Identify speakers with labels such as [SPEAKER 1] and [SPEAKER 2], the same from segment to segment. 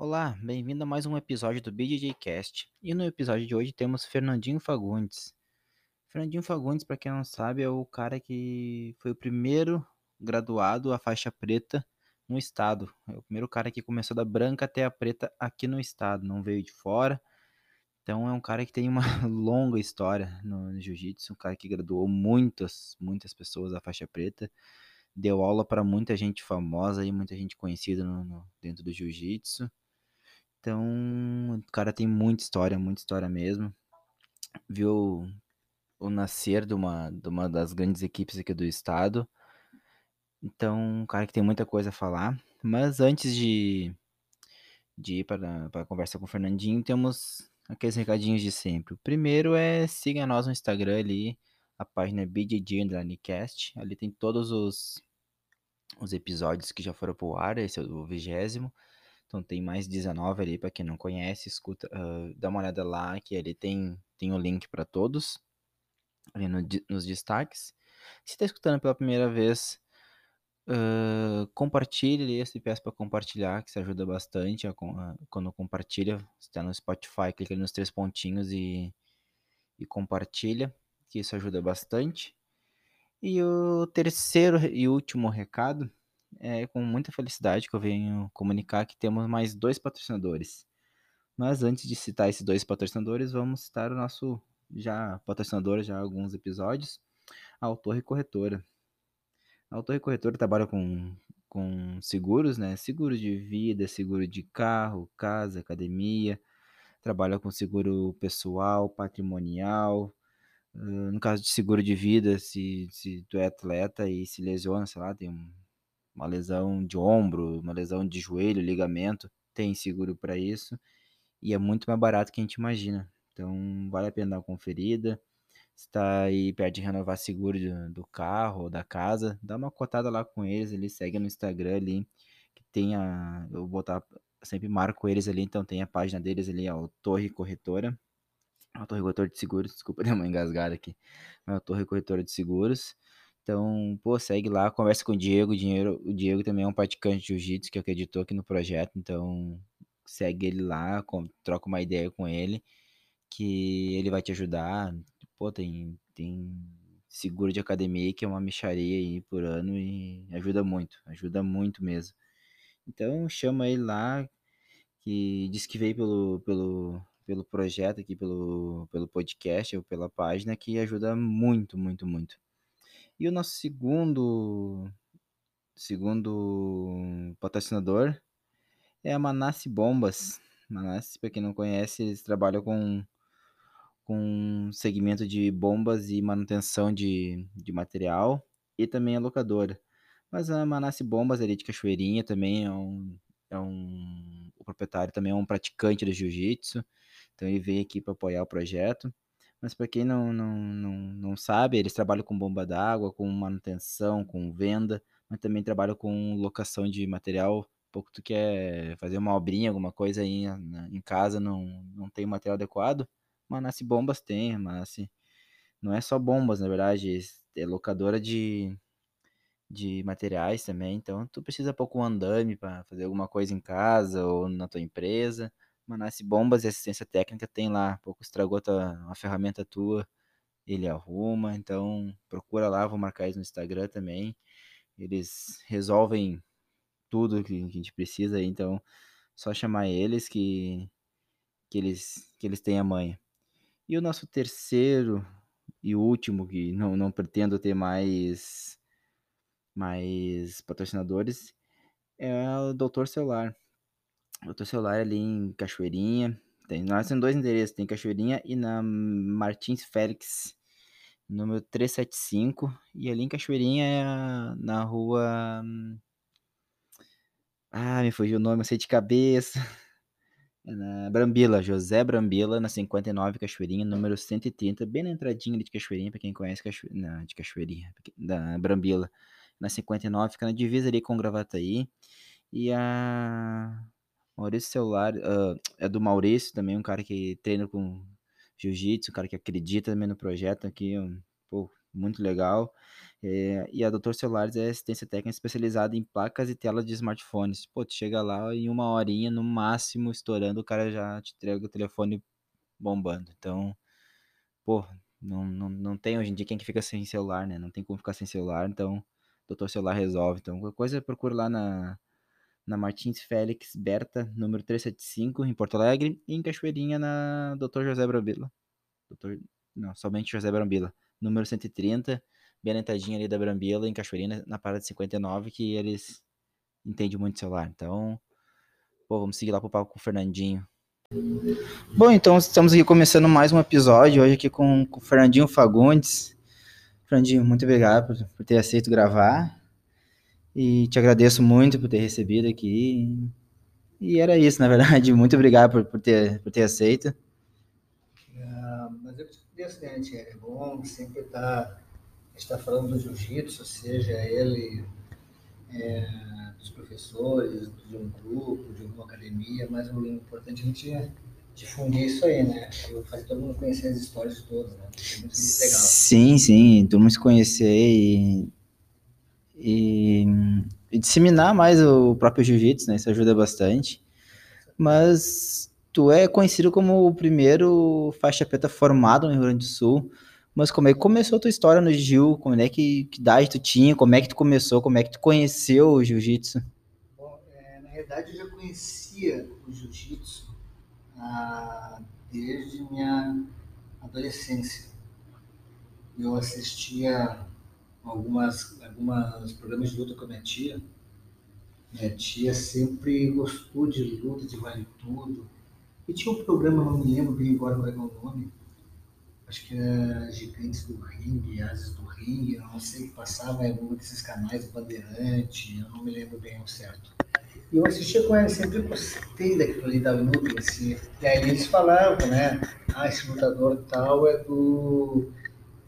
[SPEAKER 1] Olá, bem-vindo a mais um episódio do BJJ Cast. E no episódio de hoje temos Fernandinho Fagundes. Fernandinho Fagundes, para quem não sabe, é o cara que foi o primeiro graduado a faixa preta no estado. É o primeiro cara que começou da branca até a preta aqui no estado, não veio de fora. Então é um cara que tem uma longa história no, no jiu-jitsu, um cara que graduou muitas, muitas pessoas a faixa preta, deu aula para muita gente famosa e muita gente conhecida no, no, dentro do jiu-jitsu. Então, o cara tem muita história, muita história mesmo. Viu o nascer de uma, de uma das grandes equipes aqui do estado. Então, um cara que tem muita coisa a falar. Mas antes de, de ir para, para a conversa com o Fernandinho, temos aqueles recadinhos de sempre. O primeiro é siga nós no Instagram ali, a página BJJ Underlinecast. Ali tem todos os, os episódios que já foram pro ar, esse é o vigésimo. Então tem mais 19 ali para quem não conhece, escuta, uh, dá uma olhada lá que ali tem tem o link para todos ali no, nos destaques. Se está escutando pela primeira vez, uh, compartilhe esse peço para compartilhar, que isso ajuda bastante a, a, quando compartilha. está no Spotify, clica nos três pontinhos e, e compartilha, que isso ajuda bastante. E o terceiro e último recado é com muita felicidade que eu venho comunicar que temos mais dois patrocinadores. Mas antes de citar esses dois patrocinadores, vamos citar o nosso já patrocinador já há alguns episódios, a Torre Corretora. A Torre Corretora trabalha com, com seguros, né? Seguro de vida, seguro de carro, casa, academia. Trabalha com seguro pessoal, patrimonial. Uh, no caso de seguro de vida, se, se tu é atleta e se lesiona, sei lá, tem um, uma lesão de ombro, uma lesão de joelho, ligamento, tem seguro para isso e é muito mais barato que a gente imagina. Então vale a pena dar uma conferida. Se está aí perto de renovar seguro do, carro ou da casa, dá uma cotada lá com eles, eles seguem no Instagram ali, que tem a. Eu vou botar, sempre marco eles ali, então tem a página deles ali, ó, Torre Corretora. A Torre Corretora de Seguros, desculpa, deu uma engasgada aqui. A Torre Corretora de Seguros. Então, pô, segue lá, conversa com o Diego. O Diego, o Diego também é um praticante de jiu-jitsu que acreditou aqui no projeto. Então, segue ele lá, troca uma ideia com ele, que ele vai te ajudar. Pô, tem, tem seguro de academia que é uma micharia aí por ano e ajuda muito, ajuda muito mesmo. Então, chama ele lá, que diz que veio pelo, pelo, pelo projeto aqui, pelo, pelo podcast ou pela página, que ajuda muito, muito, muito. E o nosso segundo segundo patrocinador é a Manasse Bombas. Manasse, para quem não conhece, eles trabalham com com segmento de bombas e manutenção de, de material e também a locadora. Mas a Manasse Bombas ali de Cachoeirinha também é um, é um o proprietário também é um praticante do jiu-jitsu, então ele veio aqui para apoiar o projeto. Mas para quem não, não, não, não sabe, eles trabalham com bomba d'água, com manutenção, com venda, mas também trabalham com locação de material. Pouco tu quer fazer uma obrinha, alguma coisa aí em casa, não, não tem material adequado, Manasse Bombas tem, Manasse não é só bombas, na verdade, é locadora de, de materiais também, então tu precisa pouco andame para fazer alguma coisa em casa ou na tua empresa, Manasse Bombas e Assistência Técnica tem lá, pouco estragou tua, uma ferramenta tua, ele arruma, então procura lá, vou marcar eles no Instagram também. Eles resolvem tudo que, que a gente precisa, então só chamar eles que, que eles que eles têm a manha. E o nosso terceiro e último, que não, não pretendo ter mais mais patrocinadores, é o Doutor Celular. Outro celular ali em Cachoeirinha. Tem, nós temos dois endereços, tem Cachoeirinha e na Martins Félix, número 375. E ali em Cachoeirinha na rua. Ah, me fugiu o nome, eu sei de cabeça. É na Brambila, José Brambila, na 59 Cachoeirinha, número 130, bem na entradinha de Cachoeirinha, para quem conhece Cachoeirinha, de Cachoeirinha, da Brambila. Na 59, fica na divisa ali com Gravataí. E a Maurício Celular, uh, é do Maurício também, um cara que treina com jiu-jitsu, um cara que acredita também no projeto aqui, um, pô, muito legal. É, e a Doutor Celulares é assistência técnica especializada em placas e telas de smartphones. Pô, tu chega lá em uma horinha, no máximo, estourando, o cara já te entrega o telefone bombando. Então, pô, não, não, não tem hoje em dia quem que fica sem celular, né? Não tem como ficar sem celular, então Doutor Celular resolve. Então, qualquer coisa, procura lá na, na Martins Félix Berta, número 375, em Porto Alegre, e em Cachoeirinha, na Doutor José Brambila. Doutor, não, somente José Brambila, número 130, bem alentadinha ali da Brambila, em Cachoeirinha, na parada de 59, que eles entendem muito celular. Então, pô, vamos seguir lá pro palco com o Fernandinho. Bom, então estamos aqui começando mais um episódio, hoje aqui com, com o Fernandinho Fagundes. Fernandinho, muito obrigado por, por ter aceito gravar. E te agradeço muito por ter recebido aqui. E era isso, na verdade. Muito obrigado por, por, ter, por ter aceito.
[SPEAKER 2] Uh, mas eu te agradeço, né, Thierry? É bom sempre estar, estar falando do jiu-jitsu, seja ele é, dos professores, de um grupo, de alguma academia, mas o importante é a gente difundir isso aí, né? Fazer todo mundo conhecer as histórias todas, né? É muito legal.
[SPEAKER 1] Sim, sim, todo mundo se conhecer e, e, e disseminar mais o próprio jiu-jitsu, né? Isso ajuda bastante. Mas tu é conhecido como o primeiro faixa preta formado no Rio Grande do Sul. Mas como é que começou a tua história no Jiu? Como é que, que idade tu tinha? Como é que tu começou? Como é que tu conheceu o jiu-jitsu?
[SPEAKER 2] É, na verdade eu já conhecia o jiu-jitsu ah, desde minha adolescência. Eu assistia algumas, algumas programas de luta com a minha tia. Minha tia sempre gostou de luta, de vale tudo. E tinha um programa, não me lembro bem agora qual é o nome, acho que era Gigantes do Ringue, Ases do Ringue, não sei, que passava em algum desses canais, Bandeirante, eu não me lembro bem o certo. E eu assistia com ela, sempre gostei daquilo ali da luta si. E aí eles falavam, né? Ah, esse lutador tal é do,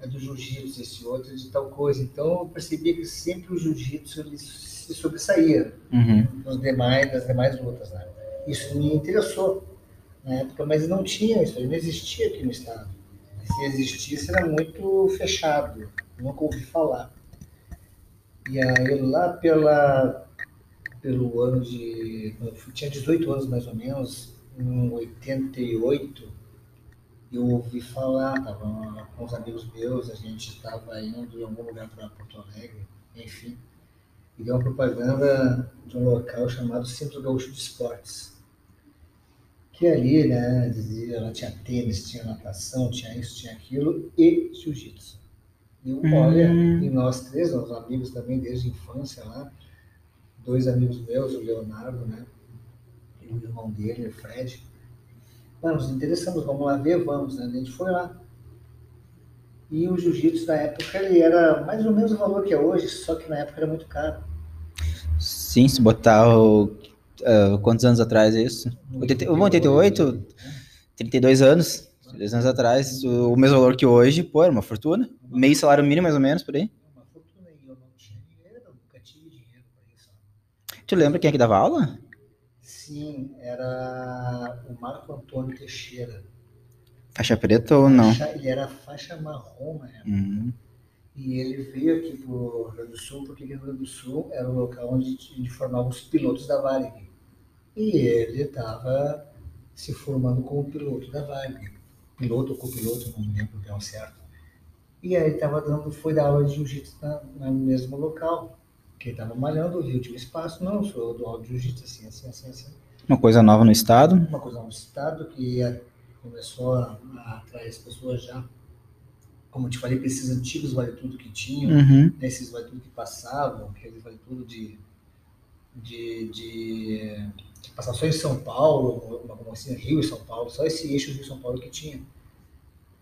[SPEAKER 2] é do jiu-jitsu, esse outro é de tal coisa. Então eu percebia que sempre o jiu-jitsu ele se sobressaía uhum. nos demais, nas demais lutas, né? Isso me interessou na época, mas não tinha isso, não existia aqui no estado. Se existisse, era muito fechado, nunca ouvi falar. E aí lá pela pelo ano de. Eu tinha 18 anos mais ou menos, em 88, eu ouvi falar, estava com os amigos meus, a gente estava indo em algum lugar para Porto Alegre, enfim, e deu uma propaganda de um local chamado Centro Gaúcho de Esportes. Que ali, né, dizia, lá tinha tênis, tinha natação, tinha isso, tinha aquilo, e jiu-jitsu. E hum. olha, e nós três, nossos amigos também desde a infância lá, dois amigos meus, o Leonardo, né? E o irmão dele, o Fred. Mano, nos interessamos, vamos lá ver, vamos, né? A gente foi lá. E o jiu-jitsu na época ele era mais ou menos o valor que é hoje, só que na época era muito caro.
[SPEAKER 1] Sim, se botar o, uh, quantos anos atrás é isso? 88, 88 32 anos. 32 anos atrás, o mesmo valor que hoje, pô, era uma fortuna. Meio salário mínimo, mais ou menos, por aí. Tu lembra quem é que dava aula?
[SPEAKER 2] Sim, era o Marco Antônio Teixeira.
[SPEAKER 1] Faixa preta ou não?
[SPEAKER 2] Faixa, ele era faixa marrom na época. Uhum. E ele veio aqui para o Rio Grande do Sul, porque o Rio Grande do Sul era o local onde a gente formava os pilotos da Varig. E ele estava se formando como piloto da Varig. Piloto ou copiloto, não me lembro bem certo. E aí estava dando, foi dar aula de jiu-jitsu no mesmo local que estava malhando, viu, tinha espaço, não, sou do áudio jiu-jitsu, assim, assim, assim, assim.
[SPEAKER 1] Uma coisa nova no estado?
[SPEAKER 2] Uma coisa nova no estado, que é, começou a, a atrair as pessoas já, como eu te falei, esses antigos vale tudo que tinham, uhum. né, esses vale tudo que passavam, aqueles vale tudo de, de, de, de passar só em São Paulo, como assim, Rio e São Paulo, só esse eixo Rio e São Paulo que tinha.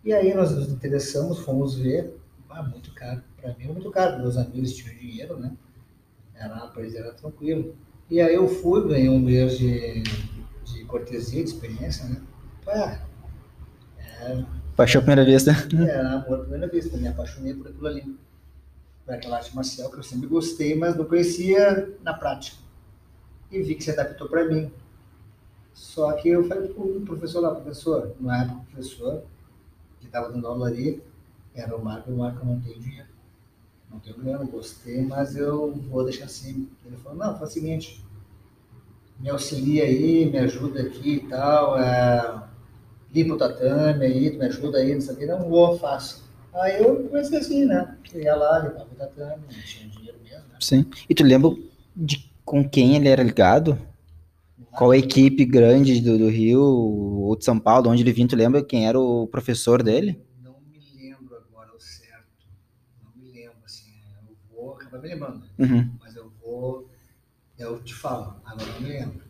[SPEAKER 2] E aí nós nos interessamos, fomos ver, ah, muito caro, para mim muito caro, meus amigos tinham dinheiro, né? Era, pois era tranquilo. E aí eu fui, ganhei um mês de, de cortesia, de experiência, né? Pá,
[SPEAKER 1] Paixão à primeira vista.
[SPEAKER 2] É, amor à primeira vista, me apaixonei por aquilo ali. Por aquela arte marcial que eu sempre gostei, mas não conhecia na prática. E vi que se adaptou para mim. Só que eu falei pro professor lá, professor, não é professor, que estava dando aula ali, Era o Marco, o Marco não tem dinheiro. Não tenho grana, gostei, mas eu vou deixar assim. Ele falou, não, faz o seguinte, me auxilia aí, me ajuda aqui e tal, é, limpa o tatame aí, tu me ajuda aí, não sei o que, não vou, faço. Aí eu comecei assim, né? Ia lá, limpava o tatame, não tinha dinheiro mesmo, né?
[SPEAKER 1] Sim. E tu lembra de com quem ele era ligado? Qual equipe grande do, do Rio ou de São Paulo, onde ele vinha, tu lembra quem era o professor dele?
[SPEAKER 2] Não me lembro agora o certo. Não me lembro, assim. Eu vou acabar me lembrando.
[SPEAKER 1] Uhum.
[SPEAKER 2] Mas eu vou. Eu te falo, agora não me lembro.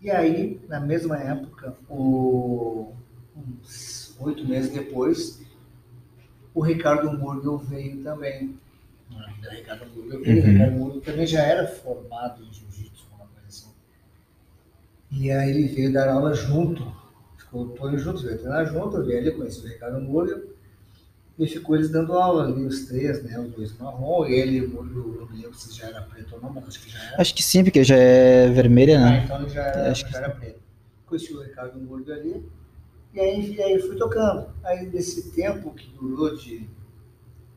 [SPEAKER 2] E aí, na mesma época, o, uns oito meses depois, o Ricardo Murgel veio também. O Ricardo Murgel veio. O
[SPEAKER 1] Uhum.
[SPEAKER 2] Ricardo Murgel também já era formado em jiu-jitsu, uma coisa assim. E aí ele veio dar aula junto. Ficou todos juntos, veio treinar junto, veio ali, conheceu o Ricardo Murgel. E ficou eles dando aula ali, os três, né? Os dois marrom, ele, o Murgel, não lembro se já era preto ou não, mas acho que já era.
[SPEAKER 1] Acho que sim, porque já é vermelha,
[SPEAKER 2] Ah,
[SPEAKER 1] né?
[SPEAKER 2] então ele já era,
[SPEAKER 1] Acho que
[SPEAKER 2] já era preto. Conheci o Ricardo Murgo ali. E aí, e aí fui tocando. Aí nesse tempo que durou de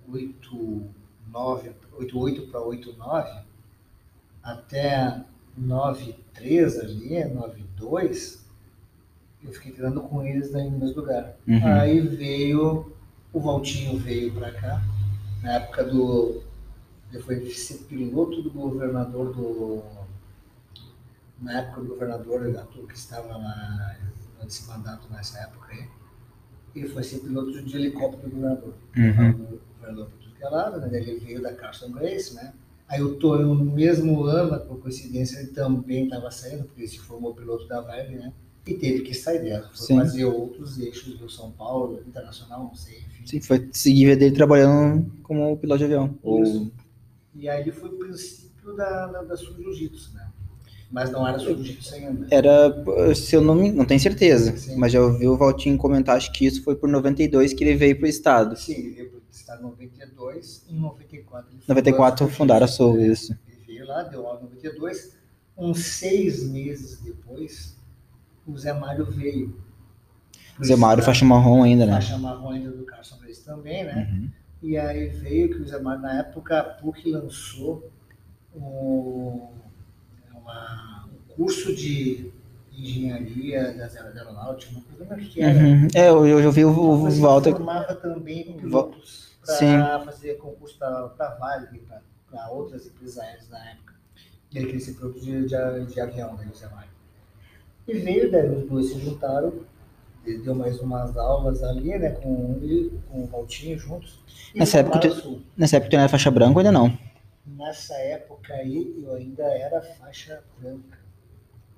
[SPEAKER 2] 8, 9, 8, 8 para 8, 9, até 9, 3 ali, 9, 2, eu fiquei treinando com eles no mesmo lugar.
[SPEAKER 1] Uhum.
[SPEAKER 2] Aí veio, o Valtinho veio para cá, na época do. Ele foi ser piloto do governador do. Na época do governador que estava na, nesse mandato nessa época aí. Ele foi ser piloto de helicóptero do governador.
[SPEAKER 1] Uhum.
[SPEAKER 2] O governador por tudo que é lado, né? Ele veio da Carson Grace, né? Aí o Tonho, no mesmo ano, por coincidência, ele também estava saindo, porque ele se formou piloto da Vale, né? E teve que sair dela. Foi
[SPEAKER 1] Sim.
[SPEAKER 2] fazer outros eixos do São Paulo, internacional, não sei, enfim.
[SPEAKER 1] Sim, foi seguir dele trabalhando como piloto de avião. Ou...
[SPEAKER 2] Isso. E aí ele foi o princípio da, da, da Sul Jiu-Jitsu, né? Mas não era Sul Jiu-Jitsu ainda.
[SPEAKER 1] Era, se eu não não tenho certeza,
[SPEAKER 2] Sim.
[SPEAKER 1] mas já ouvi o Valtinho comentar, acho que isso foi por 92 que ele veio pro estado.
[SPEAKER 2] Sim, ele veio para o estado em 92, em 94 ele
[SPEAKER 1] 94
[SPEAKER 2] fundou a
[SPEAKER 1] fundaram a
[SPEAKER 2] Jiu-Jitsu.
[SPEAKER 1] isso.
[SPEAKER 2] Ele veio lá, deu aula em 92. Uns seis meses depois, o Zé Mário veio.
[SPEAKER 1] Zé Mário, faixa marrom ainda, né?
[SPEAKER 2] Faixa marrom ainda do Carson Grace também, né?
[SPEAKER 1] Uhum.
[SPEAKER 2] E aí veio que o Zé Mário, na época, a PUC lançou um, uma- um curso de engenharia das aer- da aeronáutica, uma coisa é que era.
[SPEAKER 1] Uhum. É, eu, eu já vi o, o Walter.
[SPEAKER 2] formava também pilotos para fazer concurso para Vale, para outras empresas aéreas na época. Ele queria ser piloto de, de, de avião, né, Mário. E veio, daí os dois se juntaram, deu mais umas aulas ali, né, com com o Valtinho juntos.
[SPEAKER 1] Nessa época tu-
[SPEAKER 2] a.
[SPEAKER 1] Nessa época tu não era faixa branca ainda não?
[SPEAKER 2] Nessa época aí, eu ainda era faixa branca,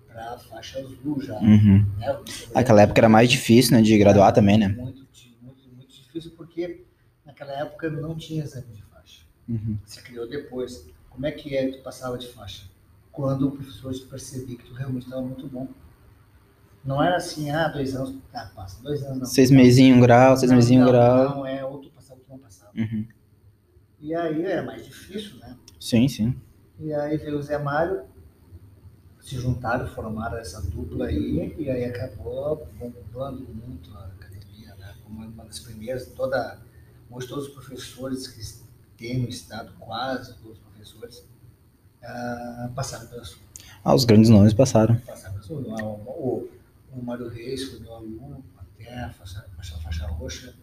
[SPEAKER 2] para faixa azul já.
[SPEAKER 1] Uhum.
[SPEAKER 2] né?
[SPEAKER 1] Aquela época era mais difícil, né? De graduar também, né?
[SPEAKER 2] Muito, muito, muito difícil, porque naquela época não tinha exame de faixa.
[SPEAKER 1] Uhum.
[SPEAKER 2] Se criou depois. Como é que é que tu passava de faixa? Quando o professor percebia que tu realmente estava muito bom. Não era assim, ah, dois anos, tá, passa. Dois anos não.
[SPEAKER 1] Seis mesinhos, um grau, seis
[SPEAKER 2] não,
[SPEAKER 1] mesinhos, um grau.
[SPEAKER 2] Não, é, ou tu passava ou tu não passava.
[SPEAKER 1] Uhum.
[SPEAKER 2] E aí era mais difícil, né?
[SPEAKER 1] Sim, sim.
[SPEAKER 2] E aí veio o Zé Mário, se juntaram, formaram essa dupla aí, e aí acabou bombando muito a academia, né? Como uma das primeiras, toda, hoje todos os professores que tem no estado, quase todos os professores, ah, passaram pela sua.
[SPEAKER 1] Ah, os grandes nomes passaram.
[SPEAKER 2] Passaram pela sua. O, o, o Mário Reis foi meu aluno, até a faixa, faixa, faixa roxa.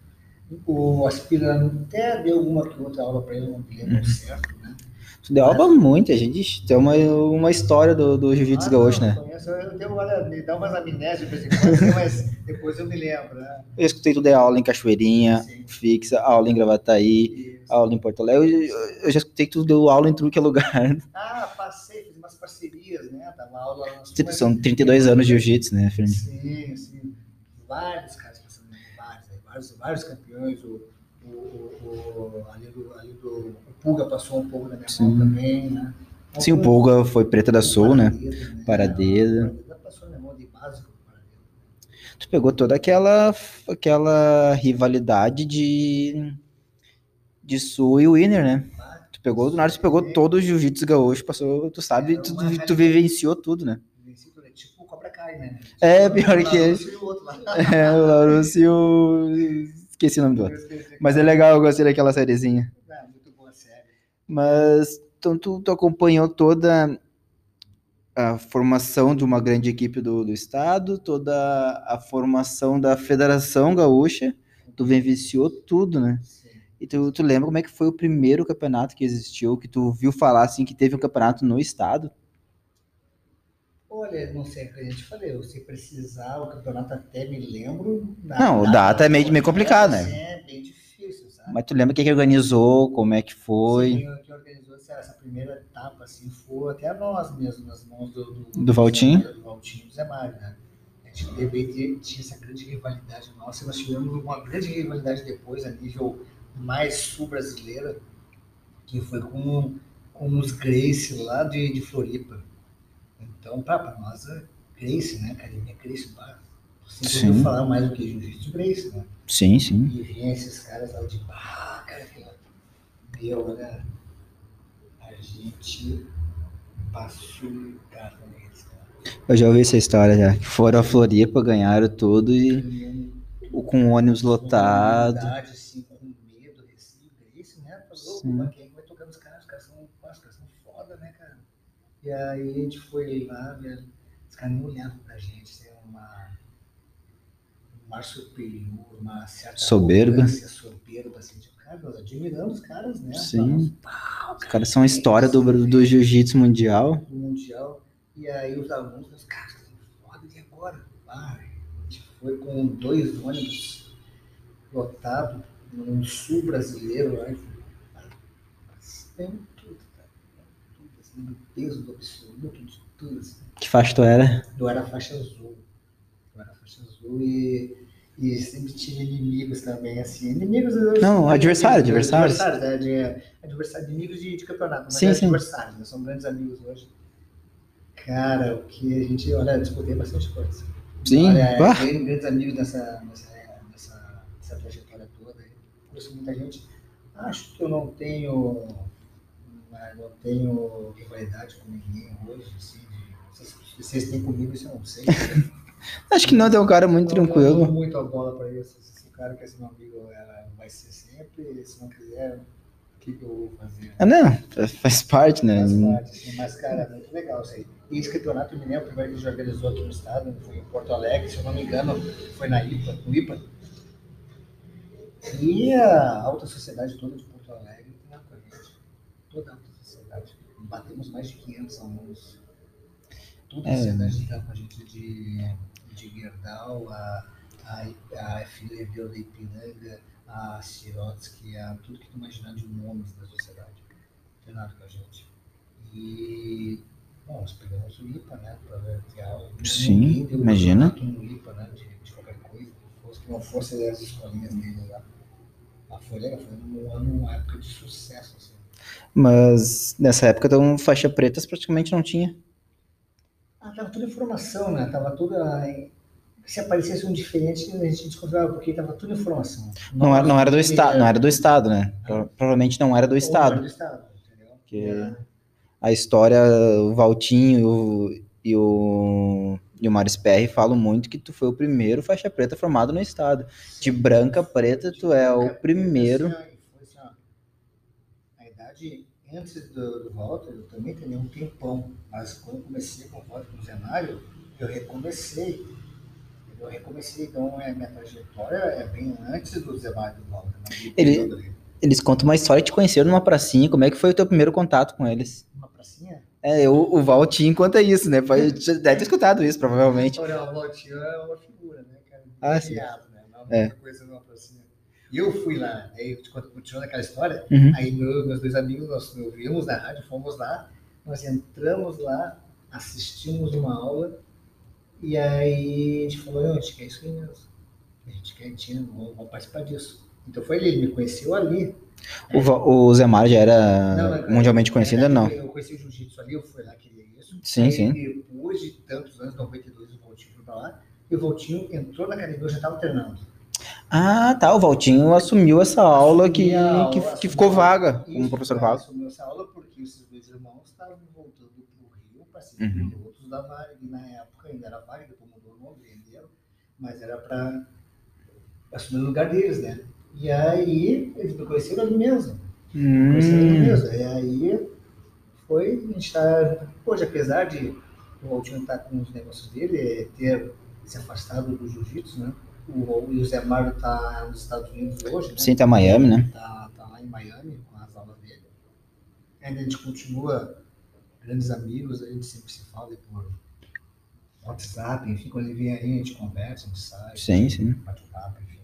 [SPEAKER 2] O aspirante até deu uma que outra aula para ele, não me lembro
[SPEAKER 1] Uhum.
[SPEAKER 2] certo, né?
[SPEAKER 1] Tu deu aula muita gente. Tem uma, uma história do, do jiu-jitsu
[SPEAKER 2] Ah,
[SPEAKER 1] gaúcho, né?
[SPEAKER 2] Conheço, eu tenho, olha, me dá umas amnésias de vez em quando, assim, mas depois eu me lembro, né?
[SPEAKER 1] Eu escutei tudo é aula em Cachoeirinha,
[SPEAKER 2] Sim.
[SPEAKER 1] fixa, aula em Gravataí,
[SPEAKER 2] Isso.
[SPEAKER 1] aula em Porto Alegre. Eu, eu- eu já escutei que tu deu aula em tudo que é lugar.
[SPEAKER 2] Ah, passei, fiz umas parcerias, né? Dava aula
[SPEAKER 1] Tipo, São 32 anos de jiu-jitsu, né, Fernando?
[SPEAKER 2] Sim, sim. Vários caras passando, vários, vários, vários campeões. O, o, o, o- ali do, ali do, o Pulga passou um pouco na minha
[SPEAKER 1] Sim.
[SPEAKER 2] mão também, né?
[SPEAKER 1] Sim, o Pulga foi preta da Sul, né?
[SPEAKER 2] Passou na mão de básico. Paradeda.
[SPEAKER 1] Tu pegou toda aquela, aquela rivalidade de, de Sul e Winner, né? Tu pegou, do nada, tu pegou todo o jiu-jitsu gaúcho, passou, tu sabe, tu, tu, tu vivenciou tudo, né?
[SPEAKER 2] É Tipo o Cobra Kai, né?
[SPEAKER 1] É,
[SPEAKER 2] Tipo,
[SPEAKER 1] pior
[SPEAKER 2] um
[SPEAKER 1] que
[SPEAKER 2] lado
[SPEAKER 1] é.
[SPEAKER 2] e o outro lá.
[SPEAKER 1] É, o Laurúcio Esqueci o nome do outro. Mas é legal, eu gostei daquela sériezinha.
[SPEAKER 2] Ah, muito boa série.
[SPEAKER 1] Mas então tu, tu acompanhou toda a formação de uma grande equipe do, do estado, toda a formação da Federação Gaúcha, tu vivenciou tudo, né?
[SPEAKER 2] Sim.
[SPEAKER 1] E tu, tu lembra como é que foi o primeiro campeonato que existiu, que tu viu falar assim que teve um campeonato no estado?
[SPEAKER 2] Olha, não sei o que a gente falei, eu se precisar, o campeonato até me lembro. na
[SPEAKER 1] Não, o data é meio- meio complicado, né?
[SPEAKER 2] É bem difícil, sabe?
[SPEAKER 1] Mas tu lembra quem que organizou, como é que foi?
[SPEAKER 2] Sim, o que organizou essa, essa primeira etapa, assim, foi até nós mesmo, nas mãos do... Do,
[SPEAKER 1] Do Valtinho?
[SPEAKER 2] Zé- Do Valtinho e do Zé Mário, né? A gente teve, tinha- essa grande rivalidade nossa, e nós tivemos uma grande rivalidade depois, a nível mais sul-brasileira, que foi com, com os Grace lá de, de Floripa. Então, pra nós, é Grace, né? Academia Grace, pá. Você
[SPEAKER 1] Sim.
[SPEAKER 2] ouviu falar mais do que Jiu-Jitsu Grace, né?
[SPEAKER 1] Sim, sim.
[SPEAKER 2] E vinha esses caras lá de pá, cara, meu, olha, a gente passou o carro neles, cara.
[SPEAKER 1] Eu já ouvi essa história já. Que foram a Floripa, ganharam tudo e com o ônibus lotado.
[SPEAKER 2] Unidade, assim, com medo, receio, isso, né? Falou,
[SPEAKER 1] Sim.
[SPEAKER 2] mas quem vai tocar nos caras? Os caras são, pá, os caras são foda, né, cara? E aí a gente foi lá, os caras nem olhavam pra gente, tem uma. Um ar superior, uma certa.
[SPEAKER 1] Soberba.
[SPEAKER 2] Soberba, assim, tipo, cara, nós admiramos os caras, né?
[SPEAKER 1] Sim.
[SPEAKER 2] Falamos,
[SPEAKER 1] Os caras são a história do, do jiu-jitsu mundial.
[SPEAKER 2] do Mundial. E aí os alunos, os caras, foda, e agora? Ah, a gente foi com dois ônibus lotados num sul brasileiro lá. mas Tem tudo, cara. Tem tudo, assim, do peso do absoluto, de tudo. Assim.
[SPEAKER 1] Que faixa tu era?
[SPEAKER 2] Eu era faixa azul. Eu era faixa azul e, e sempre tinha inimigos também, assim. Inimigos.
[SPEAKER 1] Não, adversário, adversários.
[SPEAKER 2] Adversários, é, de, adversário, inimigos de, de campeonato, mas
[SPEAKER 1] Sim,
[SPEAKER 2] é
[SPEAKER 1] sim.
[SPEAKER 2] adversários, né? são grandes amigos hoje. Cara, o que a gente, olha, disputei bastante coisa.
[SPEAKER 1] Sim,
[SPEAKER 2] Olha,
[SPEAKER 1] pá.
[SPEAKER 2] tenho grandes amigos nessa, nessa, nessa, trajetória toda. Conheço muita gente. Acho que eu não tenho, não não tenho rivalidade com ninguém hoje, assim. de- se vocês têm comigo, isso eu não sei.
[SPEAKER 1] Acho que não, tem um cara muito
[SPEAKER 2] Não,
[SPEAKER 1] tranquilo.
[SPEAKER 2] muito a bola para isso. Se o cara quer ser meu amigo, ela vai ser sempre. Se não quiser, o que, que eu vou fazer?
[SPEAKER 1] Ah, não, faz parte, né?
[SPEAKER 2] Faz parte, assim, mas, cara, é muito legal isso aí. E esse campeonato, eu me lembro, o primeiro que a gente organizou aqui no estado, foi em Porto Alegre, se eu não me engano, foi na IPA, no IPA. E a alta sociedade toda de Porto Alegre está com a gente. Toda. Batemos mais de 500 alunos. Toda a
[SPEAKER 1] É.
[SPEAKER 2] sociedade está com a gente de, de Gerdau, a, a, a FLV da Ipiranga, a Sirotsky, a tudo que tu imaginar de nomes da sociedade. Treinado com a gente. E, bom, nós pegamos o IPA, né, para ter aula.
[SPEAKER 1] Sim,
[SPEAKER 2] Ninguém deu
[SPEAKER 1] imagina.
[SPEAKER 2] no IPA, né, de, de qualquer coisa, que, fosse, que não fosse as escolinhas dele lá. Foi legal, foi um ano, uma época de sucesso, assim.
[SPEAKER 1] Mas nessa época, então, faixa pretas praticamente não tinha.
[SPEAKER 2] Ah, tava tudo em formação, né? Tava tudo. Se aparecesse um diferente, a gente desconfiava, porque tava tudo em formação.
[SPEAKER 1] Não era, não era do estado, não era do estado, né? Pro- Provavelmente não era do
[SPEAKER 2] Ou era
[SPEAKER 1] estado.
[SPEAKER 2] do estado, entendeu?
[SPEAKER 1] Que-
[SPEAKER 2] É.
[SPEAKER 1] A história, o Valtinho e o, e o, e o Mário Perry falam muito que tu foi o primeiro faixa preta formado no estado. De branca preta, tu é o primeiro.
[SPEAKER 2] assim, ó, e foi assim, ó, A idade antes do, do Walter, eu também tenho um tempão. Mas quando eu comecei com o Walter, com o Zenário, eu recomecei. Eu recomecei, então é, minha trajetória é bem antes do Zenário e do Walter. naquele
[SPEAKER 1] Ele-. Eles contam uma história de te conheceram numa pracinha. Como é que foi o teu primeiro contato com eles?
[SPEAKER 2] Uma pracinha?
[SPEAKER 1] É, o, o Valtinho conta isso, né? Pode- Deve ter escutado isso, provavelmente.
[SPEAKER 2] Olha, o Valtinho é uma figura, né, cara?
[SPEAKER 1] Ah, sim.
[SPEAKER 2] Criado, né? Não
[SPEAKER 1] É.
[SPEAKER 2] é. coisa numa pracinha. Eu fui lá, aí continuando aquela história,
[SPEAKER 1] Uhum.
[SPEAKER 2] aí meu- meus dois amigos, nós ouvimos na rádio, fomos lá, nós entramos lá, assistimos uma aula, e aí a gente falou, não, a gente quer isso aí mesmo. A gente quer, tinha, vamos, vamos participar disso. Então foi ele, ele me conheceu ali.
[SPEAKER 1] O, o Zé Mário já era
[SPEAKER 2] Não, não,
[SPEAKER 1] mundialmente conhecido,
[SPEAKER 2] na
[SPEAKER 1] não?
[SPEAKER 2] Eu conheci o jiu-jitsu ali, eu fui lá, queria isso.
[SPEAKER 1] Sim,
[SPEAKER 2] Aí,
[SPEAKER 1] sim.
[SPEAKER 2] Depois de tantos anos, 92, o Voltinho foi pra lá, e o Voltinho entrou na academia, eu já estava treinando.
[SPEAKER 1] Ah, tá. O Valtinho assumiu essa aula que,
[SPEAKER 2] aula,
[SPEAKER 1] que, que ficou vaga como
[SPEAKER 2] Isso,
[SPEAKER 1] professor
[SPEAKER 2] cara,
[SPEAKER 1] vago.
[SPEAKER 2] assumiu essa aula porque esses dois irmãos estavam voltando pro Rio para ser
[SPEAKER 1] Uhum.
[SPEAKER 2] pilotos da Varig. Na época ainda era Varig, depois mudou o nome, venderam, mas era para assumir o lugar deles, né? E aí eles me conheceram ali mesmo.
[SPEAKER 1] Hum.
[SPEAKER 2] Conheceram ali mesmo. E aí foi, a gente tá, hoje, apesar de o Valtinho estar com os negócios dele, ter se afastado do jiu-jitsu, né? O, e o Zé Mário tá nos Estados Unidos hoje, né?
[SPEAKER 1] Sim, tá em Miami, né?
[SPEAKER 2] Tá, tá lá em Miami com as aulas dele. Ainda a gente continua grandes amigos, a gente sempre se fala por WhatsApp, enfim, quando ele vem aí a gente conversa, a gente sai,
[SPEAKER 1] Sim, sim.
[SPEAKER 2] bate um papo, enfim.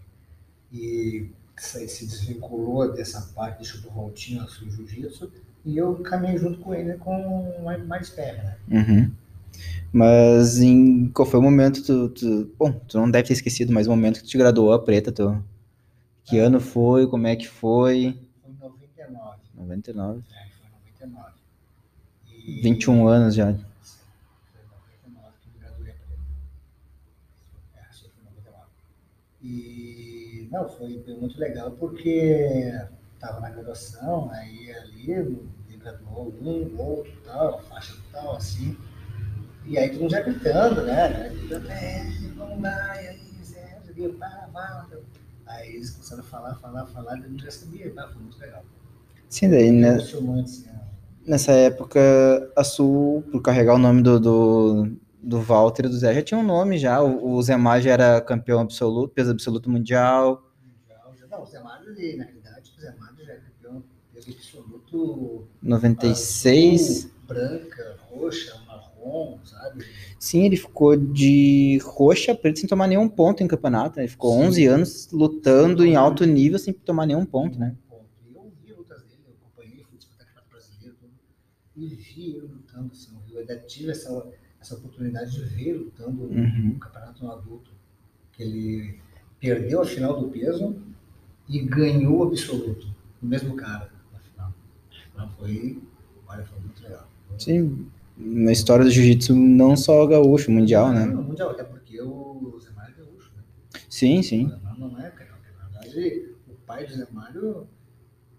[SPEAKER 2] E se se desvinculou dessa parte, Valtinho a sua jiu-jitsu, e eu caminhei junto com ele com mais, perto, né?
[SPEAKER 1] Uhum. Mas em qual foi o momento tu, tu- Bom, tu não deve ter esquecido, mas o momento que tu te graduou a preta, tu... Que ano foi? Como é que foi?
[SPEAKER 2] Foi em 99.
[SPEAKER 1] 99.
[SPEAKER 2] É, foi em 99. E...
[SPEAKER 1] 21 anos já.
[SPEAKER 2] Foi em 99 que eu me graduei a preta. É, acho que foi em 99. E não, foi, foi muito legal porque estava na graduação, aí ali ele graduou um, outro, tal, faixa tal, assim. E aí todo mundo já gritando, né? Gritando, é, vamos lá, e aí, Zé, ali, pá, pá. Aí eles começaram a falar, falar, falar, e eu já sabia, tá? Foi muito legal.
[SPEAKER 1] Sim, daí, né?
[SPEAKER 2] Emocionante, assim, ó.
[SPEAKER 1] Nessa época, a Sul, por carregar o nome do, do, do Walter e do Zé, já tinha um nome já. O, o Zé Mar já era campeão absoluto, peso absoluto mundial.
[SPEAKER 2] Mundial, já- Não, o Zé Mário, ele, na realidade, o Zé Mário já é campeão peso absoluto
[SPEAKER 1] 96.
[SPEAKER 2] azul, branca, roxa, marrom, sabe?
[SPEAKER 1] Sim, ele ficou de roxa preta sem tomar nenhum ponto em campeonato. né? Ele ficou
[SPEAKER 2] Sim.
[SPEAKER 1] 11 anos lutando em alto nível sem tomar nenhum ponto, né?
[SPEAKER 2] Ponto. E eu vi lutas dele, eu acompanhei, fui disputar campeonato brasileiro, e vi ele lutando, assim, eu ainda tive essa, essa oportunidade de ver lutando
[SPEAKER 1] Uhum.
[SPEAKER 2] no campeonato no adulto, que ele perdeu a final do peso e ganhou o absoluto, o mesmo cara, na final. Então foi, olha, foi muito legal.
[SPEAKER 1] Sim, na história do jiu-jitsu, não só gaúcho, mundial, né?
[SPEAKER 2] Não, mundial, até porque o Zé Mário é gaúcho, né?
[SPEAKER 1] Sim,
[SPEAKER 2] O
[SPEAKER 1] sim.
[SPEAKER 2] Zé Mário não é carioca. Na verdade, o pai do Zé Mário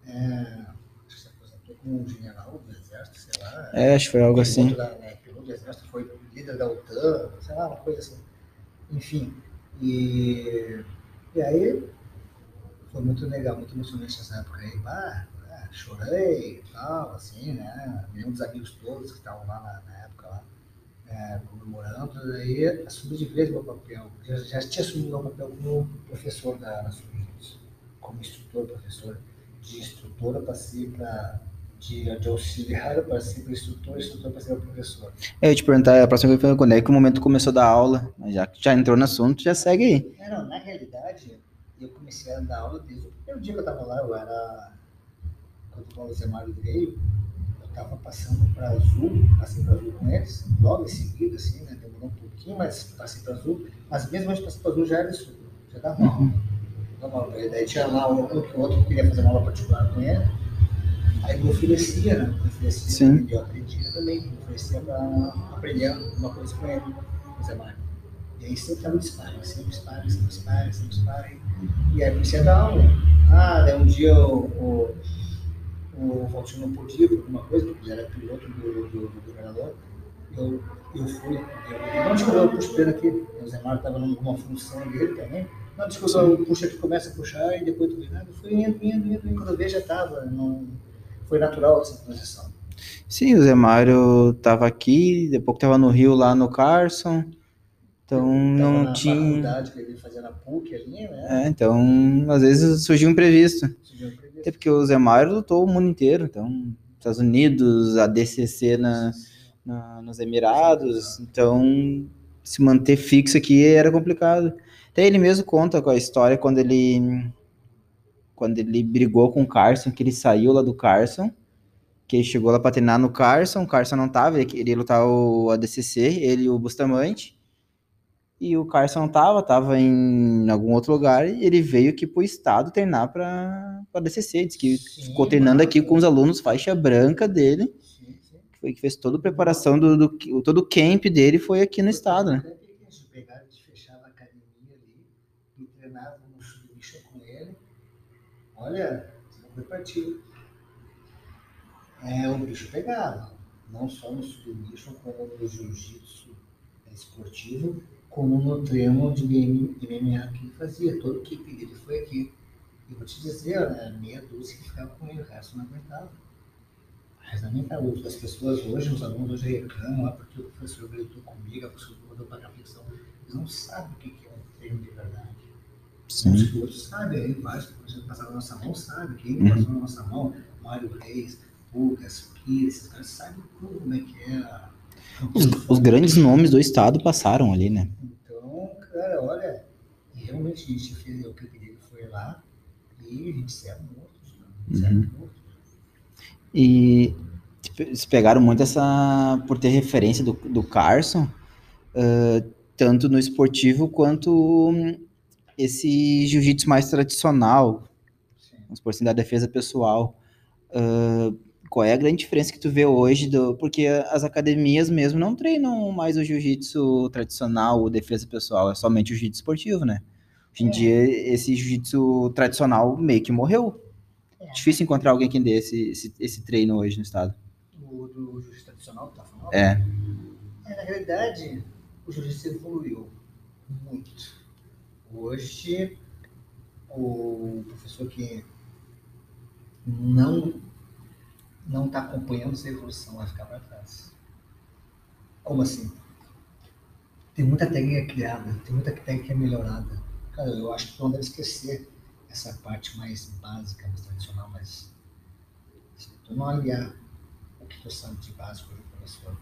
[SPEAKER 2] é, se aposentou como um general do exército, sei lá.
[SPEAKER 1] É, acho que foi algo assim.
[SPEAKER 2] Da, né, piloto do exército, foi líder da OTAN, sei lá, uma coisa assim. Enfim, e, e aí foi muito legal, muito emocionante essa época aí. Ah, chorei e tal, assim, né? Nenhum dos amigos todos que estavam lá na, na época lá é, comemorando, aí assumi de vez meu papel. Já, já tinha assumido meu papel como professor da, da Subjudice, como instrutor, professor. De instrutora passei para de, de auxiliar, para instrutor, instrutor passei para professor.
[SPEAKER 1] Eu ia te perguntar, a próxima quando é que o momento começou a dar aula? Já que já entrou no assunto, já segue aí.
[SPEAKER 2] É, não, na realidade, eu comecei a dar aula desde o primeiro dia que eu estava lá, eu era. Quando o Paulo Zé Mário veio, eu estava passando para Azul, passei para Azul com eles, logo em seguida, assim, né? Demorou um pouquinho, mas passei para Azul. Mas mesmo antes de passar para Azul já era isso, já dava aula. Dava aula. E Daí tinha lá um que o outro que queria fazer uma aula particular com ele. Aí me oferecia, né? Me oferecia,
[SPEAKER 1] Sim.
[SPEAKER 2] e eu aprendia também, me oferecia para aprender uma coisa com ele, com o Zé Mário. E aí sempre estava de sparring, sempre sparring, sempre sparring, sempre sparring. E aí comecei a dar aula. Ah, daí um dia o, o, o Valtinho não podia por alguma coisa, porque ele era piloto do, do, do governador. Eu, eu fui, eu, não desculpa, eu puxo ele aqui. O Zé Mário estava numa função dele também. Não, desculpa, eu puxo aqui, começa a puxar e depois tu vê. Ah, eu fui indo, indo, indo, indo. Quando eu vejo já estava. Foi natural essa transição.
[SPEAKER 1] Sim, o Zé Mário tava aqui, depois que tava no Rio, lá no Carson. Então não
[SPEAKER 2] na
[SPEAKER 1] tinha.
[SPEAKER 2] faculdade que ele fazia na PUC ali, né?
[SPEAKER 1] É, então às vezes surgiu um imprevisto.
[SPEAKER 2] Surgiu um imprevisto.
[SPEAKER 1] Até porque o Zé Mário lutou o mundo inteiro. Então, Estados Unidos, a DCC na, na- nos Emirados. Então, se manter fixo aqui era complicado. Até ele mesmo conta com a história quando ele quando ele brigou com o Carson, que ele saiu lá do Carson, que ele chegou lá pra treinar no Carson, o Carson não tava, ele queria lutar o ADCC, ele e o Bustamante. E o Carson não tava, tava em algum outro lugar, e ele veio aqui pro estado treinar pra, pra DCC, disse que
[SPEAKER 2] Sim,
[SPEAKER 1] ficou treinando aqui com os alunos faixa branca dele,
[SPEAKER 2] Sim, sim.
[SPEAKER 1] que foi que fez toda a preparação do, do todo o camp dele foi aqui no estado, né?
[SPEAKER 2] Olha, não foi partido. É, o bicho pegava. Não só no submission, como no jiu-jitsu esportivo, como no treino de MMA que ele fazia. Toda a equipe dele foi aqui. E vou te dizer, né, meia dúzia que ficava com ele, o resto não aguentava. O resto não aguentava. As pessoas hoje, os alunos hoje reclamam, ah, porque o professor gritou comigo, a professora mandou para a reflexão. Eles não sabem o que é um treino de verdade. Sim. Os outros sabem, aí vários que passaram na nossa mão sabem, quem uhum. passou na nossa mão, Mário Reis, Lucas, Pires, esses caras sabem como é que é.
[SPEAKER 1] Os, os grandes nomes do estado passaram ali, né?
[SPEAKER 2] Cara, olha, realmente a gente fez o que ele foi lá e a gente saiu mortos, né? uhum. mortos.
[SPEAKER 1] E eles pegaram muito essa, por ter referência do, do Carson, uh, tanto no esportivo quanto esse jiu-jitsu mais tradicional, vamos por assim, da defesa pessoal. Uh, qual é a grande diferença que tu vê hoje? Do, porque as academias mesmo não treinam mais o jiu-jitsu tradicional, ou defesa pessoal, é somente o jiu-jitsu esportivo, né? Hoje em é. dia, esse jiu-jitsu tradicional meio que morreu. É. Difícil encontrar alguém que dê esse, esse, esse treino hoje no estado.
[SPEAKER 2] O do jiu-jitsu tradicional, tá falando?
[SPEAKER 1] É.
[SPEAKER 2] é. Na realidade, o jiu-jitsu evoluiu muito. Hoje, o professor que não não está acompanhando essa evolução vai ficar para trás. Como assim? Tem muita técnica criada, tem muita técnica melhorada. Cara, eu acho que não deve esquecer essa parte mais básica, mais tradicional, mas se tu não aliar o que tu sabe de básico do professor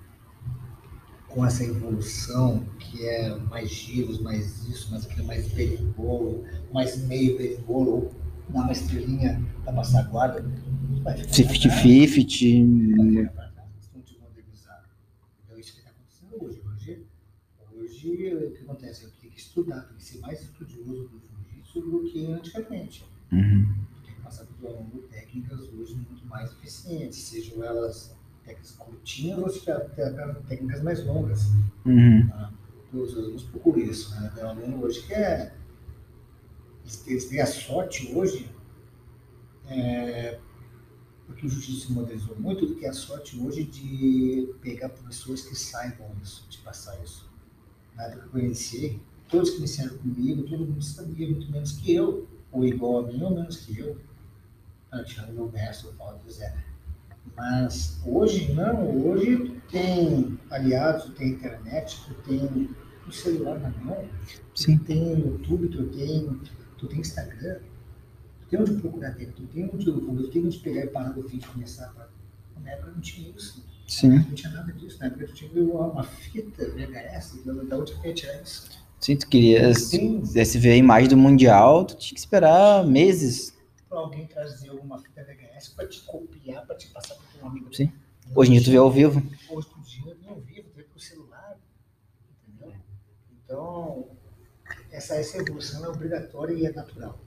[SPEAKER 2] com essa evolução que é mais giros, mais isso, mais aquilo, mais berimbolo, mais meio berimbolo, dar uma estrelinha passar a guarda,
[SPEAKER 1] vai ficar 50-50.
[SPEAKER 2] Estão te modernizar. Então, isso que está acontecendo hoje. Hoje, hoje o que acontece? Eu tenho que estudar, tenho que ser mais estudioso do jiu-jitsu do que antigamente.
[SPEAKER 1] Uhum.
[SPEAKER 2] Tem que passar por aluno técnicas hoje muito mais eficientes, sejam elas técnicas curtinhas ou se técnicas mais longas.
[SPEAKER 1] Uhum.
[SPEAKER 2] Tá? Os alunos procuram isso. Né? Tem um aluno hoje que é. Eles têm a sorte hoje, é, porque o jiu-jitsu se modernizou muito, do que a sorte hoje de pegar professores que saibam isso, de passar isso. Na época que eu conheci, todos que iniciaram comigo, todo mundo sabia muito menos que eu, ou igual a mim ou menos que eu. Ah, tirando meu mestre, eu falo do Zé. Mas hoje não, hoje tem aliados, tem internet, tu tem o celular na mão,
[SPEAKER 1] Sim.
[SPEAKER 2] tu tem YouTube, tu tem, tu tem Instagram, tu tem onde procurar tempo, tu tem onde tu tem onde pegar e parar do vídeo e começar. Pra... Na época não tinha isso.
[SPEAKER 1] Sim.
[SPEAKER 2] Não tinha nada disso. Na época tu tinha uma, uma fita VHS, da onde tu ia tirar isso?
[SPEAKER 1] Sim, tu querias, se ver a imagem do Mundial, tu tinha que esperar meses
[SPEAKER 2] para alguém trazer alguma fita VHS para te copiar, para te passar para um amigo.
[SPEAKER 1] Sim. Hoje em dia tu vê ao vivo.
[SPEAKER 2] Hoje em dia vê ao vivo, vê pro celular. Entendeu? Então, essa, essa evolução é obrigatória e é natural.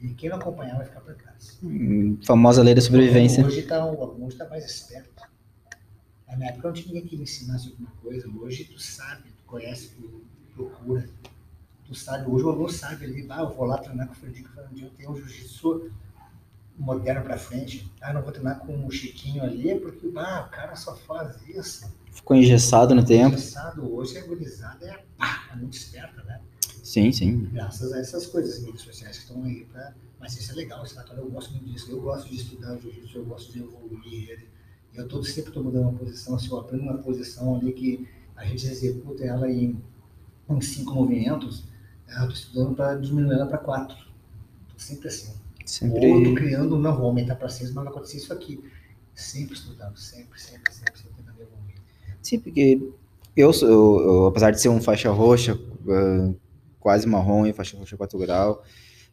[SPEAKER 2] E quem não acompanhar vai ficar para trás.
[SPEAKER 1] Hum, famosa lei da sobrevivência.
[SPEAKER 2] Hoje está hoje tá mais esperto. Na minha época não tinha ninguém que me ensinasse alguma coisa. Hoje tu sabe, tu conhece, tu procura tu sabe, hoje o aluno sabe ali, ah, eu vou lá treinar com o Fernandinho, o Fernandinho tem um jiu-jitsu moderno para frente. Ah, não vou treinar com o Chiquinho ali, porque ah, o cara só faz isso.
[SPEAKER 1] Ficou engessado no Ficou tempo.
[SPEAKER 2] Engessado hoje, a gurizada é, pá, é muito esperta, né?
[SPEAKER 1] Sim, sim.
[SPEAKER 2] Graças a essas coisas, mídias sociais que estão aí para. Mas isso é legal, esse eu gosto muito disso. Eu gosto de estudar o jiu-jitsu, eu gosto de evoluir ele. Eu tô, sempre estou mudando uma posição, se eu aprendo uma posição ali que a gente executa ela em, em cinco movimentos, eu estou estudando para diminuir ela para quatro. Sempre assim.
[SPEAKER 1] Sempre...
[SPEAKER 2] Ou eu estou criando, não vou aumentar para seis, mas vai acontecer isso aqui. Sempre estudando, sempre, sempre, sempre, sempre tentando evoluir.
[SPEAKER 1] Sim, porque eu, sou, eu, eu, apesar de ser um faixa roxa, uh, quase marrom, faixa roxa 4 grau,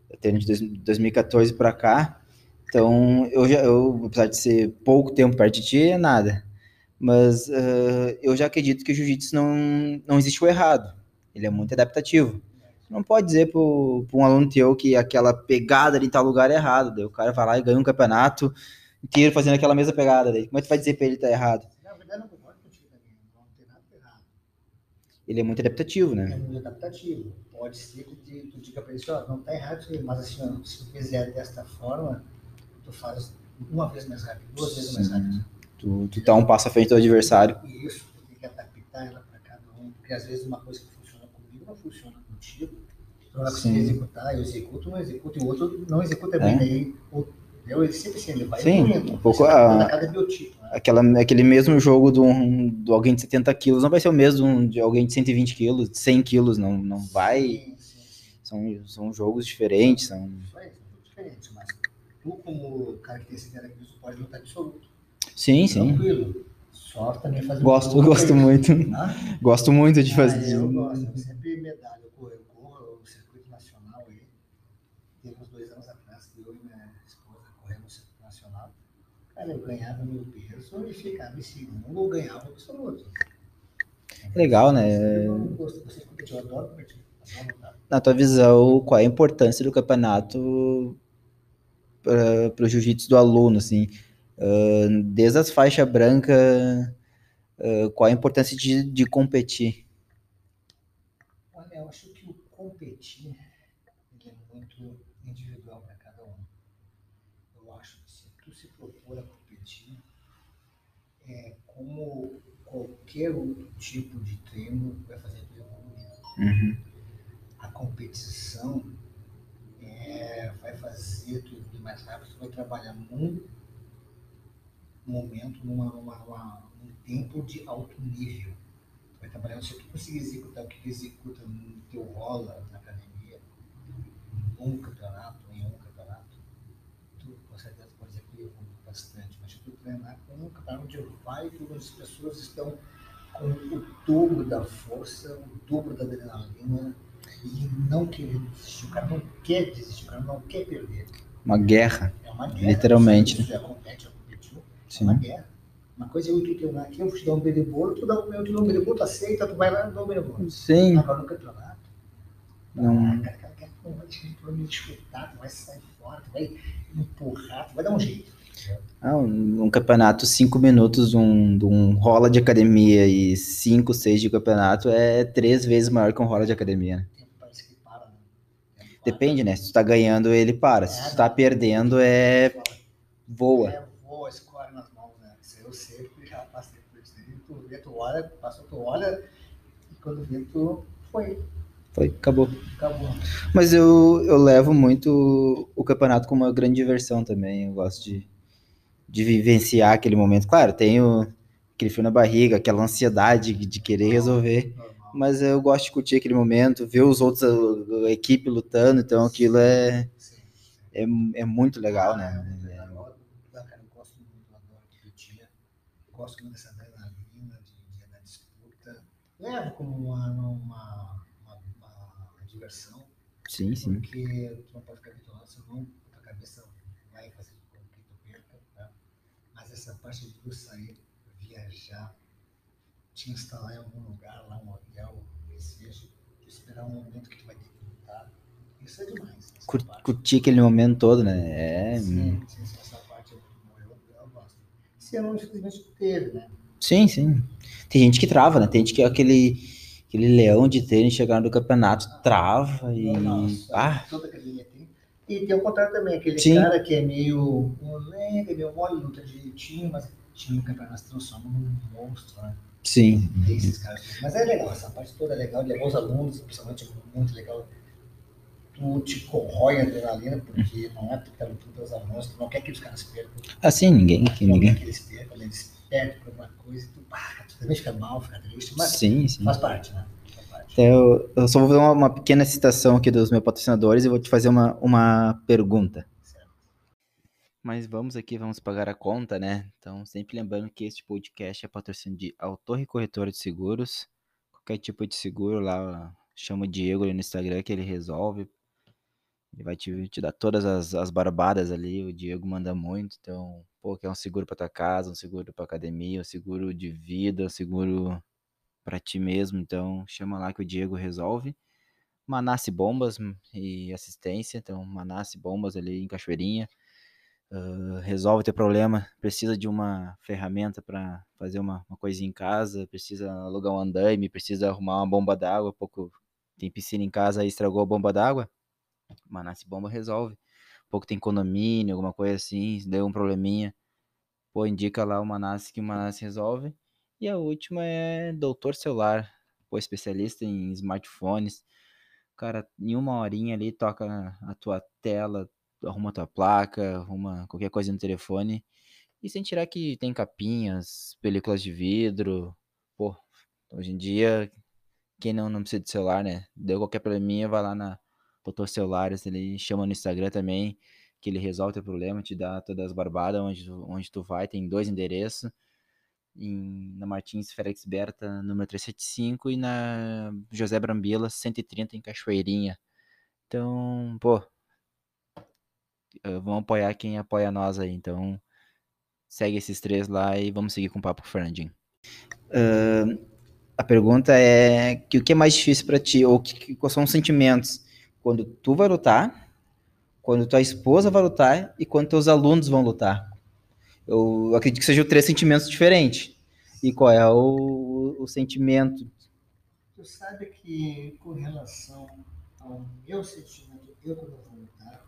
[SPEAKER 1] eu tenho de 2014 para cá, então eu já, eu, apesar de ser pouco tempo perto de ti, é nada. Mas uh, eu já acredito que o jiu-jitsu não, não existe o errado. Ele é muito adaptativo não pode dizer para um aluno teu que aquela pegada ali em tal lugar é errado. Daí o cara vai lá e ganha um campeonato inteiro fazendo aquela mesma pegada. Daí. Como é que tu vai dizer para ele que tá errado?
[SPEAKER 2] Na verdade, não concordo contigo também. Não tem nada errado.
[SPEAKER 1] Ele é muito adaptativo, né?
[SPEAKER 2] É muito adaptativo. Pode ser que tu, diga para ele, ó, não tá errado, mas assim, ó, se tu fizer desta forma, tu faz uma vez mais rápido, duas vezes mais rápido.
[SPEAKER 1] Tu, tu tá um passo à frente do adversário.
[SPEAKER 2] Isso, tu tem que adaptar ela para cada um, porque às vezes uma coisa que funciona com funciona contigo, não vai conseguir executar, eu executo, não executo, e o outro não executa bem,
[SPEAKER 1] É.
[SPEAKER 2] daí o- eu, ele sempre assim, ele vai
[SPEAKER 1] Sim,
[SPEAKER 2] evoluindo,
[SPEAKER 1] um pouco a-
[SPEAKER 2] cada biotipo, né?
[SPEAKER 1] Aquela, aquele mesmo jogo do, do alguém de 70 quilos não vai ser o mesmo de um- alguém de 120 quilos, de 100 quilos, não, não vai.
[SPEAKER 2] Sim, sim, sim.
[SPEAKER 1] São, são jogos diferentes, são...
[SPEAKER 2] Isso aí, são diferentes, mas tu como cara que tem 70 quilos, tu pode lutar absoluto.
[SPEAKER 1] Sim, sim.
[SPEAKER 2] Tranquilo. Só também fazer um
[SPEAKER 1] Gosto,
[SPEAKER 2] jogo
[SPEAKER 1] gosto muito.
[SPEAKER 2] Tá?
[SPEAKER 1] Gosto muito de
[SPEAKER 2] Ah,
[SPEAKER 1] fazer.
[SPEAKER 2] eu gosto, eu sempre medalha, eu corro, eu corro o circuito nacional aí. Teve uns dois anos atrás que eu e minha esposa corremos no circuito nacional. Cara, eu ganhava meu peso e ficava em segundo ou ganhava absoluto.
[SPEAKER 1] Legal, né?
[SPEAKER 2] Eu gosto, você competir, eu adoro competir.
[SPEAKER 1] Na tua visão, qual é a importância do campeonato para o jiu-jitsu do aluno, assim? Ah, desde as faixas brancas, ah, qual a importância de, de competir?
[SPEAKER 2] Olha, eu acho que o competir ele é muito individual para cada um. Eu acho que se tu se propor a competir, é como qualquer outro tipo de treino vai fazer tu evoluir.
[SPEAKER 1] Uhum.
[SPEAKER 2] A competição é, vai fazer tu evoluir mais rápido, tu vai trabalhar num momento, numa, num tempo de alto nível. Tu vai trabalhar, se tu conseguir executar o que tu executa no teu rola na academia, um campeonato, em um campeonato, tu com certeza pode dizer que evolui bastante. Mas treinar com um campeonato onde vai, onde as pessoas estão com o dobro da força, o dobro da adrenalina e não querendo desistir. O cara não quer desistir, o cara não quer perder.
[SPEAKER 1] Uma guerra.
[SPEAKER 2] É uma guerra.
[SPEAKER 1] Literalmente,
[SPEAKER 2] Você já compete, já competiu. É
[SPEAKER 1] Sim.
[SPEAKER 2] uma guerra. Uma coisa é eu tu treinar aqui, eu vou te dar um bolo, tu dá um, eu te dou um bolo, tu aceita, tu vai lá e dá um bolo.
[SPEAKER 1] Sim.
[SPEAKER 2] Agora no campeonato,
[SPEAKER 1] Não,
[SPEAKER 2] ah, cara, cara, cara, não vai te disputar, tu vai sair fora, tu vai empurrar, tu vai dar um jeito.
[SPEAKER 1] Um, um campeonato, cinco minutos um, de um rola de academia e cinco, seis de campeonato é três vezes maior que um rola de academia. né?
[SPEAKER 2] Né?
[SPEAKER 1] Depende, né? Se tu tá ganhando, ele para. Se tu tá perdendo, é voa.
[SPEAKER 2] É, voa, escorre nas mãos, né? Isso eu sei, porque já passei por isso. Tu vê, tu olha, passou, tu olha, e quando vê, tu foi,
[SPEAKER 1] Foi, acabou.
[SPEAKER 2] acabou.
[SPEAKER 1] Mas eu, eu levo muito o campeonato como uma grande diversão também. Eu gosto de, de vivenciar aquele momento. Claro, tenho aquele frio na barriga, aquela ansiedade de querer resolver. Mas eu gosto de curtir aquele momento, ver os outros, a, a equipe lutando. Então aquilo é, é, é muito legal, né?
[SPEAKER 2] Gosto dessa adrenalina de, de, da disputa. Levo como uma, uma, uma, uma diversão,
[SPEAKER 1] Sim, sim.
[SPEAKER 2] porque tu não pode ficar bitolado, senão a tua cabeça vai fazer com que tu perca. Né? Mas essa parte de tu sair, viajar, te instalar em algum lugar, lá um hotel, tu esperar um momento que tu vai ter que lutar, isso é demais.
[SPEAKER 1] Cur-
[SPEAKER 2] parte.
[SPEAKER 1] curtir aquele momento todo, né? É,
[SPEAKER 2] Sim, sim, sim, essa parte eu, eu, eu gosto. Se eu não, infelizmente, teve, né?
[SPEAKER 1] Sim, sim. Tem gente que trava, né? Tem gente que é aquele, aquele leão de tênis chegar no campeonato, trava e.
[SPEAKER 2] Nossa,
[SPEAKER 1] Ah,
[SPEAKER 2] toda. E tem o contrário também, aquele
[SPEAKER 1] Sim.
[SPEAKER 2] cara que é meio moleque, meio mole, luta direitinho, mas time no campeonato se transforma num monstro, né?
[SPEAKER 1] sim.
[SPEAKER 2] Esses caras. Mas é legal, essa parte toda é legal, de levar os alunos, principalmente é muito legal. Tu te corrói a adrenalina, porque não é porque tá lutando pelos alunos, tu não quer que os caras percam.
[SPEAKER 1] Assim, ninguém, que
[SPEAKER 2] não
[SPEAKER 1] ninguém.
[SPEAKER 2] quer que eles percam, eles perdem por alguma coisa, e tu, pá, tu também fica mal, fica triste, mas
[SPEAKER 1] Sim, sim.
[SPEAKER 2] faz parte, né?
[SPEAKER 1] Então, eu, eu só vou fazer uma, uma pequena citação aqui dos meus patrocinadores e vou te fazer uma, uma pergunta. Mas vamos aqui, vamos pagar a conta, né? Então, sempre lembrando que este podcast é patrocínio de Autorre Corretora de Seguros. Qualquer tipo de seguro lá, chama o Diego ali no Instagram que ele resolve. Ele vai te, te dar todas as, as barbadas ali, o Diego manda muito. Então, pô, quer um seguro para tua casa, um seguro para academia, um seguro de vida, um seguro para ti mesmo. Então, chama lá que o Diego resolve. Manasse Bombas e assistência. Então, Manasse Bombas ali em Cachoeirinha. Uh, resolve teu problema. Precisa de uma ferramenta para fazer uma, uma coisinha em casa. Precisa alugar um andaime. Precisa arrumar uma bomba d'água. Pouco tem piscina em casa aí estragou a bomba d'água. Manasse Bomba resolve. Pouco tem condomínio, alguma coisa assim. Deu um probleminha. Pô, indica lá o Manasse que o Manasse resolve. E a última é Doutor Celular pô, especialista em smartphones. Cara, em uma horinha ali toca a tua tela, arruma a tua placa, arruma qualquer coisa no telefone. E sem tirar que tem capinhas, películas de vidro. Pô, hoje em dia, quem não, não precisa de celular, né? Deu qualquer probleminha, vai lá na Doutor Celulares, ele chama no Instagram também, que ele resolve o problema, te dá todas as barbadas onde, onde tu vai, tem dois endereços. Em, na Martins Félix Berta, número 375, e na José Brambila, 130, em Cachoeirinha. Então, pô, vamos apoiar quem apoia nós aí. Então, segue esses três lá e vamos seguir com o papo com o Fernandinho. Ah, a pergunta é que o que é mais difícil pra ti, ou que- quais são os sentimentos quando tu vai lutar, quando tua esposa vai lutar e quando teus alunos vão lutar. Eu acredito que sejam três sentimentos diferentes. E qual é o, o sentimento?
[SPEAKER 2] Tu sabe que com relação ao meu sentimento, eu quando vou lutar,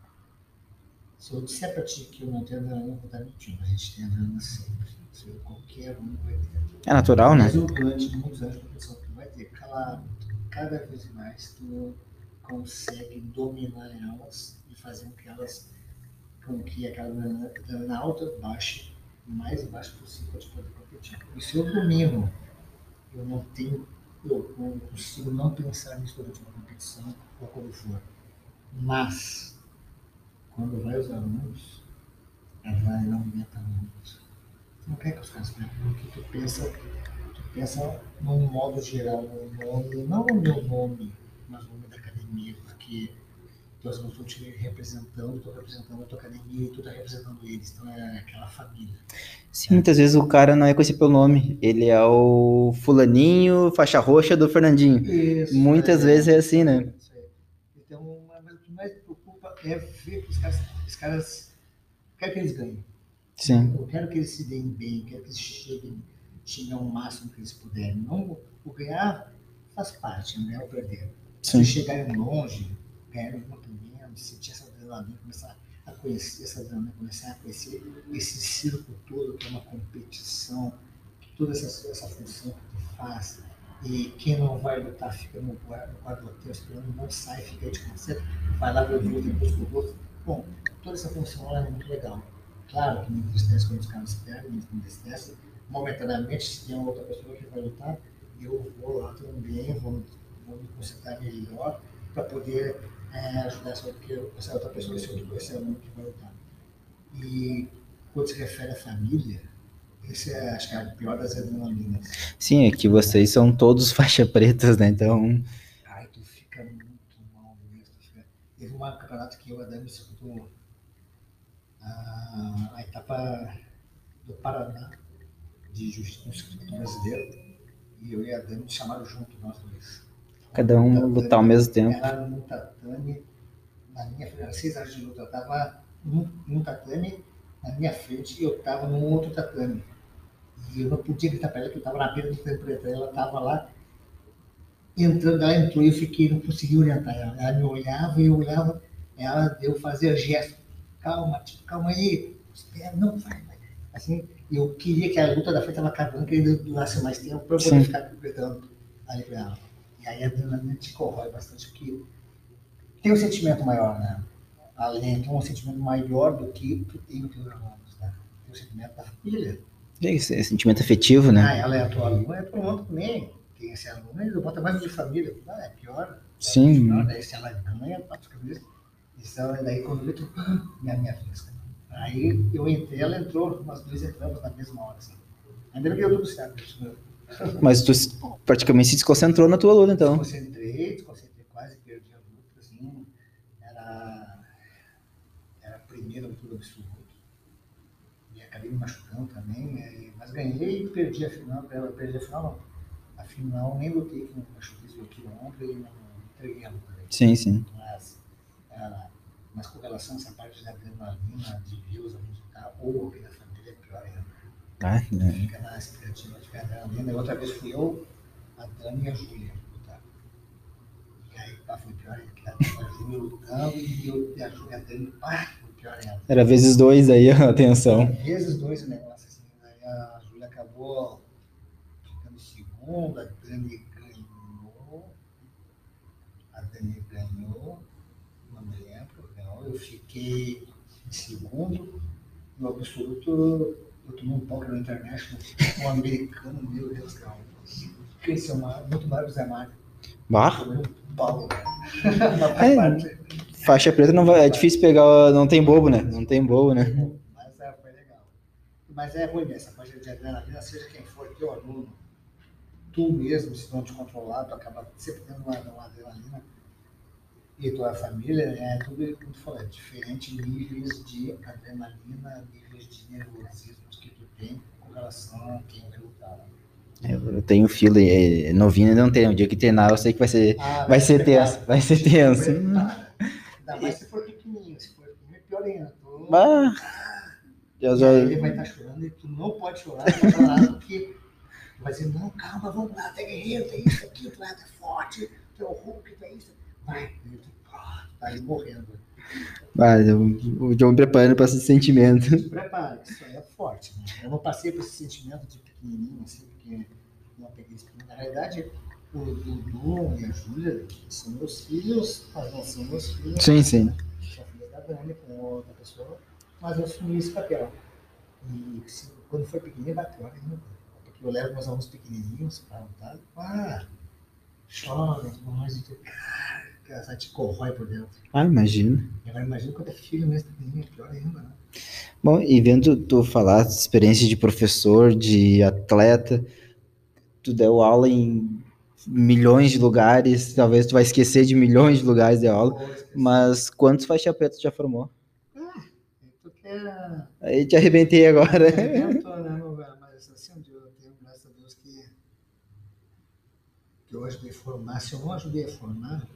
[SPEAKER 2] se eu disser pra ti que eu não tenho adrenalina, eu vou estar mentindo. A gente tem adrenalina sempre. Se eu- qualquer um vai ter.
[SPEAKER 1] É natural, né?
[SPEAKER 2] Mas eu, durante muitos anos, a pessoa que vai ter, claro, cada vez mais tu consegue dominar elas e fazer com que elas, com que aquela adrenalina alta baixe o mais baixo possível para poder competir. E se eu domino, eu não tenho, eu não consigo não pensar nisso durante uma competição ou quando for. Mas, quando vai os alunos, a adrenalina aumenta muito. Tu não quer que os caras percam, porque tu pensa, tu pensa num modo geral, no nome, não no meu nome, mas no nome da academia, porque teus alunos estão te representando, estou representando a tua academia e tu está representando eles, então é aquela família.
[SPEAKER 1] Sim, muitas vezes o cara não é conhecido pelo nome. Ele é o fulaninho, faixa roxa do Fernandinho.
[SPEAKER 2] Isso,
[SPEAKER 1] Muitas vezes é assim, né?
[SPEAKER 2] Isso aí. Então, o que mais me preocupa é ver que os caras, os caras quero que eles ganhem.
[SPEAKER 1] Sim.
[SPEAKER 2] Eu quero que eles se deem bem, quero que eles cheguem, cheguem ao máximo que eles puderem. Não, o ganhar faz parte, não é o perder.
[SPEAKER 1] Sim.
[SPEAKER 2] Se chegarem longe, ganharem muito menos, sentir essa adrenalina, começar a conhecer essa adrenalina, começar a conhecer esse circo todo que é uma competição, toda essa, essa função que tu faz. E quem não vai lutar fica no quadro, hotel esperando, não sai, fica aí de concerto, vai lá ver o jogo depois pro gosto. Bom, toda essa função ela é muito legal. Claro que me entristece quando os caras perdem, me entristece. Momentaneamente, se tem outra pessoa que vai lutar, eu vou lá também, vou, vou me concentrar melhor para poder é, ajudar essa outra, essa outra pessoa, esse outro esse aluno que vai lutar. E quando se refere à família, esse é, acho que é o pior das adrenalinas.
[SPEAKER 1] Sim, é que vocês são todos faixa pretas, né? Então,
[SPEAKER 2] Ai, tu fica muito mal mesmo. Fica... Teve um campeonato que eu e a Dani disputou a, a etapa do Paraná de Justiça Brasileiro. E eu e a Dani chamaram junto, nós dois.
[SPEAKER 1] Cada um lutar ao mesmo tempo.
[SPEAKER 2] Ela no tatame, na minha frente, era seis horas de luta. Eu estava num, num tatame na minha frente e eu estava num outro tatame. E eu não podia gritar para ela que eu estava na beira do tatame preta. Ela estava lá entrando, ela entrou e eu fiquei, não consegui orientar ela. Ela me olhava e eu olhava, ela deu fazer gesto. Calma, tipo, calma aí, espera, não vai, vai. Assim, eu queria que a luta da frente estava acabando, que ainda durasse mais tempo para eu poder
[SPEAKER 1] Sim.
[SPEAKER 2] ficar gritando ali para ela. E aí a adrenalina te corrói bastante, porque tem um sentimento maior, né? Além, tem um sentimento maior do que tu tem o teu alunos, né? Tem o sentimento da família.
[SPEAKER 1] É isso, é sentimento afetivo, né?
[SPEAKER 2] Ah, ela é a tua aluna, é tua aluna também. Tem esse aluno, ele bota mais de família. Ah, é pior.
[SPEAKER 1] Sim.
[SPEAKER 2] Pior, daí se ela ganha, bate cabeça. Então, daí quando eu tu, minha, minha fresca. Aí eu entrei, ela entrou, nós dois entramos na mesma hora. Assim. Ainda bem que deu tudo certo.
[SPEAKER 1] Mas tu praticamente se desconcentrou na tua luta, então.
[SPEAKER 2] Desconcentrei, desconcentrei, quase perdi a luta, assim. Era, era a primeira luta do absoluto. E acabei me machucando também, eh, mas ganhei e perdi a final. Eu perdi a final, não. A final nem lutei, que me machuquei, desloquei o ombro e não entreguei a luta. né?
[SPEAKER 1] Sim, sim.
[SPEAKER 2] Mas, era, mas com relação a essa parte da adrenalina, de os alunos lutar, ou aqui adrenalina. E outra vez fui eu, a Dani e a Júlia. E aí pá, foi pior ainda, a Júlia lutando e eu e a Júlia a Dani, pá, foi pior ainda.
[SPEAKER 1] Era vezes dois aí a atenção.
[SPEAKER 2] Vezes dois o negócio assim, aí a Júlia acabou ficando segunda, a Dani Ele ganhou, não me lembro, ganhou. Eu fiquei em segundo. No absoluto, eu tomei um pau na internet, um americano, meu Deus, cara. Cresceu muito mais do Zé Mário.
[SPEAKER 1] Bah.
[SPEAKER 2] Tomei um pau,
[SPEAKER 1] É.
[SPEAKER 2] né?
[SPEAKER 1] Faixa preta não vai, é difícil pegar, não tem bobo, né? Não tem bobo, né?
[SPEAKER 2] Mas é, foi legal. Mas é ruim essa coisa de adrenalina, seja quem for teu aluno, tu mesmo, se não te controlar, tu acaba sempre tendo uma, uma adrenalina. E tua família, é tudo como tu falou, é diferentes níveis de adrenalina, níveis de nervosismo que tu tem com relação a quem vai lutar.
[SPEAKER 1] Eu tenho fila, é, novinho ainda não tem. O dia que treinar, eu sei que vai ser,
[SPEAKER 2] Ah,
[SPEAKER 1] vai ser tenso, vai ser tenso.
[SPEAKER 2] Ainda mais se for pequenininho, se for é pior ainda.
[SPEAKER 1] Bah. Já,
[SPEAKER 2] ele vai estar chorando e tu não pode chorar, tu vai chorar porque vai dizer, não, calma, vamos lá, tu é guerreiro, tem isso aqui, tu é forte, tu é o Hulk, tu é isso. Vai, tá aí morrendo.
[SPEAKER 1] Bah, eu, o John me preparando para esse sentimento.
[SPEAKER 2] Se prepara, isso aí é forte. Né? Eu não passei por esse sentimento de pequenininho, assim, porque não peguei isso. Na realidade, o Dudu e a Júlia são meus filhos, mas não são meus filhos.
[SPEAKER 1] Sim, sim.
[SPEAKER 2] Sou filho da Dani com outra pessoa, mas eu assumi esse papel. E se- quando foi pequenininho, bateu ainda. Porque eu levo meus alunos pequenininhos para lutar. Ah, chora, mas tu, cara, essa te corrói por dentro.
[SPEAKER 1] Ah, imagina.
[SPEAKER 2] E agora imagina quando é filho mesmo pequenininho, é pior ainda, né?
[SPEAKER 1] Bom, e vendo tu falar de experiência de professor, de atleta, tu deu aula em milhões de lugares, talvez tu vai esquecer de milhões de lugares de aula, mas quantos faixa preta tu já formou?
[SPEAKER 2] Tu quer
[SPEAKER 1] Aí te arrebentei agora.
[SPEAKER 2] evento, né, meu velho? Mas assim, eu tenho, graças a Deus, que, que eu ajudei a formar. Se eu não ajudei a formar,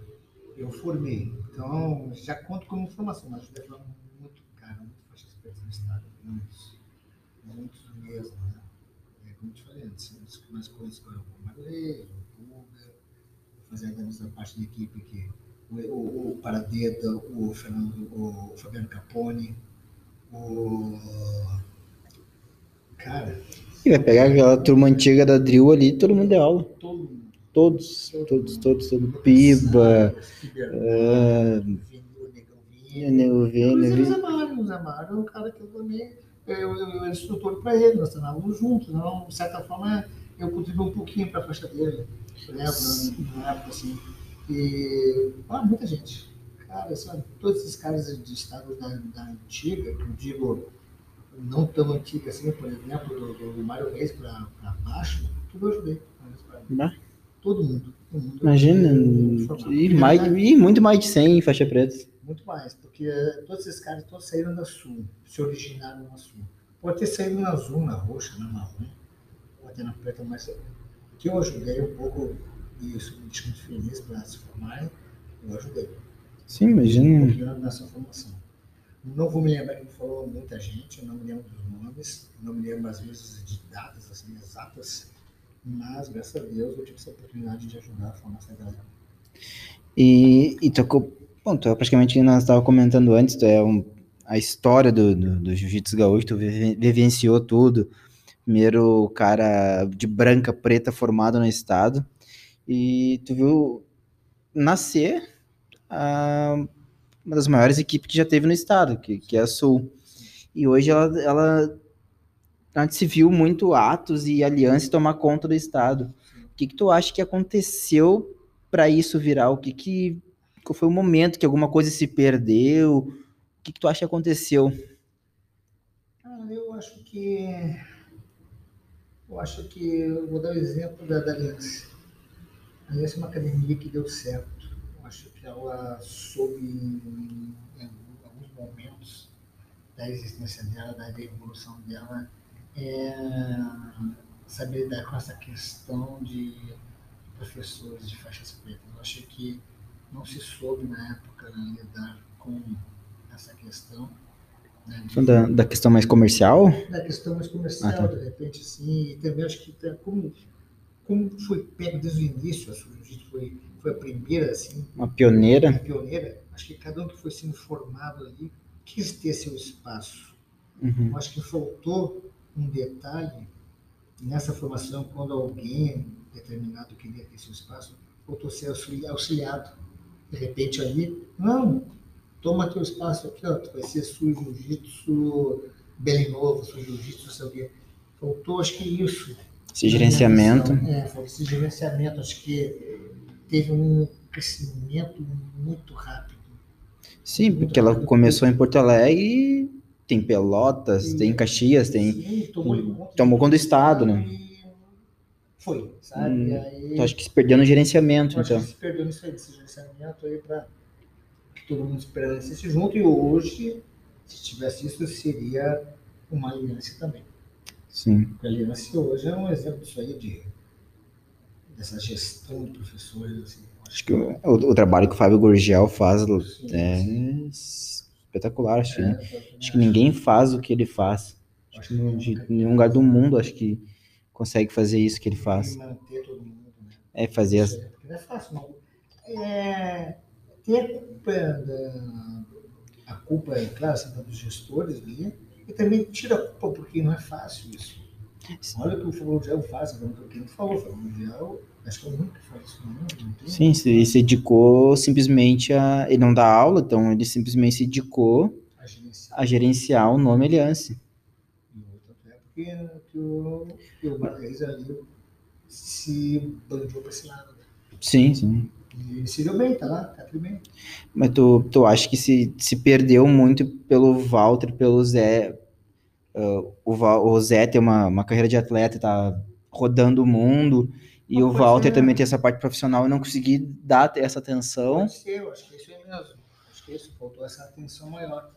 [SPEAKER 2] eu formei. Então, já conto como formação, mas ajudei a formar muito cara, muito faixas pretas no estado. Muitos. Muitos mesmo, né? É como eu te falei antes, um dos que mais conheço agora é o Madureira, o Puga, fazia da mesma parte da equipe que o, o, o Paradeda, o, Fernando, o Fabiano Capone, o. Cara,
[SPEAKER 1] E vai pegar aquela turma antiga da Drill ali, todo mundo deu aula.
[SPEAKER 2] todo mundo.
[SPEAKER 1] Todos, todos, todos, todos. Piba,
[SPEAKER 2] é, o Negão Vini.
[SPEAKER 1] o Vini,
[SPEAKER 2] Inclusive o Zé Mário, o Zé Mário é um cara que eu também. Eu, eu, era instrutor para ele, nós treinávamos juntos, então, de certa forma, eu contribuí um pouquinho para a faixa dele. Lembro, na época assim. E. Ah, muita gente. Cara, sabe, todos esses caras de estado da, da antiga, que eu digo, não tão antiga assim, por exemplo, do, do, Mário Reis para baixo, tudo eu ajudei.
[SPEAKER 1] Bah.
[SPEAKER 2] Todo mundo. Todo mundo
[SPEAKER 1] Imagina,
[SPEAKER 2] formava.
[SPEAKER 1] e,
[SPEAKER 2] na
[SPEAKER 1] mais,
[SPEAKER 2] verdade,
[SPEAKER 1] e muito mais de 100 faixa preta.
[SPEAKER 2] muito mais, porque todos esses caras todos saíram da Sul, se originaram na Sul. Pode ter saído na Azul, na Roxa, na Marrom, ou até na Preta, mas o que eu ajudei um pouco, e isso me deixa muito feliz para se formarem, eu ajudei.
[SPEAKER 1] Sim, imagina.
[SPEAKER 2] nessa formação. Não vou me lembrar que falou muita gente, eu não me lembro dos nomes, não me lembro às vezes de datas assim exatas, mas graças a Deus eu tive essa oportunidade de ajudar a formar essa galera.
[SPEAKER 1] E, e tocou. Bom, tu é praticamente, nós estávamos comentando antes, tu é um, a história do, do, do Jiu-Jitsu Gaúcho, tu vive- vivenciou tudo. Primeiro cara de branca, preta, formado no estado. E tu viu nascer a, uma das maiores equipes que já teve no estado, que, que é a Sul. E hoje ela, ela antes se viu muito atos e alianças tomar conta do estado. O que, que tu acha que aconteceu para isso virar? O que que qual foi o momento que alguma coisa se perdeu? O que, que tu acha que aconteceu?
[SPEAKER 2] Ah, eu acho que. Eu acho que. Eu vou dar o exemplo da, da Aliança. A Aliança é uma academia que deu certo. Eu acho que ela soube, em, em alguns momentos da existência dela, da evolução dela, é, saber lidar com essa questão de professores de faixas pretas. Eu acho que não se soube na época lidar com essa questão. Né, de-
[SPEAKER 1] Da, da questão mais comercial?
[SPEAKER 2] da questão mais comercial,
[SPEAKER 1] Ah, tá.
[SPEAKER 2] de repente, assim, e também acho que como, como foi pego desde o início, a Jiu-Jitsu foi, foi a primeira, assim,
[SPEAKER 1] Uma pioneira?
[SPEAKER 2] pioneira, acho que cada um que foi sendo formado ali quis ter seu espaço.
[SPEAKER 1] Uhum.
[SPEAKER 2] Eu acho que faltou um detalhe nessa formação, quando alguém determinado queria ter seu espaço, faltou ser auxili- auxiliado. de repente ali, não, toma teu espaço aqui, ó, tu vai ser sul jiu-jitsu bem novo, sul jiu-jitsu, não sei o quê. Faltou, acho que isso.
[SPEAKER 1] Esse gerenciamento.
[SPEAKER 2] É, faltou esse gerenciamento, acho que teve um crescimento muito rápido.
[SPEAKER 1] Sim,
[SPEAKER 2] muito
[SPEAKER 1] porque ela
[SPEAKER 2] rápido.
[SPEAKER 1] começou em Porto Alegre, tem Pelotas,
[SPEAKER 2] Sim.
[SPEAKER 1] tem Caxias, tem.
[SPEAKER 2] Sim, tomou, conta
[SPEAKER 1] tomou
[SPEAKER 2] de
[SPEAKER 1] conta do estado, né?
[SPEAKER 2] Foi, sabe?
[SPEAKER 1] Hum,
[SPEAKER 2] aí,
[SPEAKER 1] Então, acho que se perdeu no gerenciamento,
[SPEAKER 2] Eu acho
[SPEAKER 1] então.
[SPEAKER 2] que se perdeu nisso aí, desse gerenciamento aí para que todo mundo permanecesse junto. E hoje, se tivesse isso, seria uma aliança também.
[SPEAKER 1] Sim.
[SPEAKER 2] Porque a aliança hoje é um exemplo disso aí, de, dessa gestão de professores. Assim,
[SPEAKER 1] Acho que o, o- o trabalho que o Fábio Gurgel faz é espetacular, acho, que-
[SPEAKER 2] É,
[SPEAKER 1] acho que ninguém faz o que ele faz. Acho que no- de nenhum lugar do mundo acho que consegue fazer isso que ele faz.
[SPEAKER 2] né?
[SPEAKER 1] É fazer as.
[SPEAKER 2] Não é fácil, não. É, tem a culpa da. A culpa, é claro, sempre dos gestores ali, e também tira a culpa, porque não é fácil isso. Olha o que o Floriano faz, agora o que ele falou, o Floriano, acho que é faz isso não?
[SPEAKER 1] Sim, se- ele se dedicou simplesmente a. Ele não dá aula, então ele simplesmente se dedicou
[SPEAKER 2] A gerenciar.
[SPEAKER 1] a gerenciar o nome Aliança.
[SPEAKER 2] É porque que o, que o Marquês ali se para esse lado. né?
[SPEAKER 1] Sim, sim.
[SPEAKER 2] E se deu bem, tá lá, tá tudo bem.
[SPEAKER 1] Mas tu, tu acha que se, se perdeu muito pelo Walter, pelo Zé. ah, o, o Zé tem uma, uma carreira de atleta, tá rodando o mundo, e o Walter
[SPEAKER 2] é.
[SPEAKER 1] também tem essa parte profissional e não conseguir dar essa atenção.
[SPEAKER 2] Pode ser, eu acho que é isso aí mesmo. Acho que é isso, faltou essa atenção maior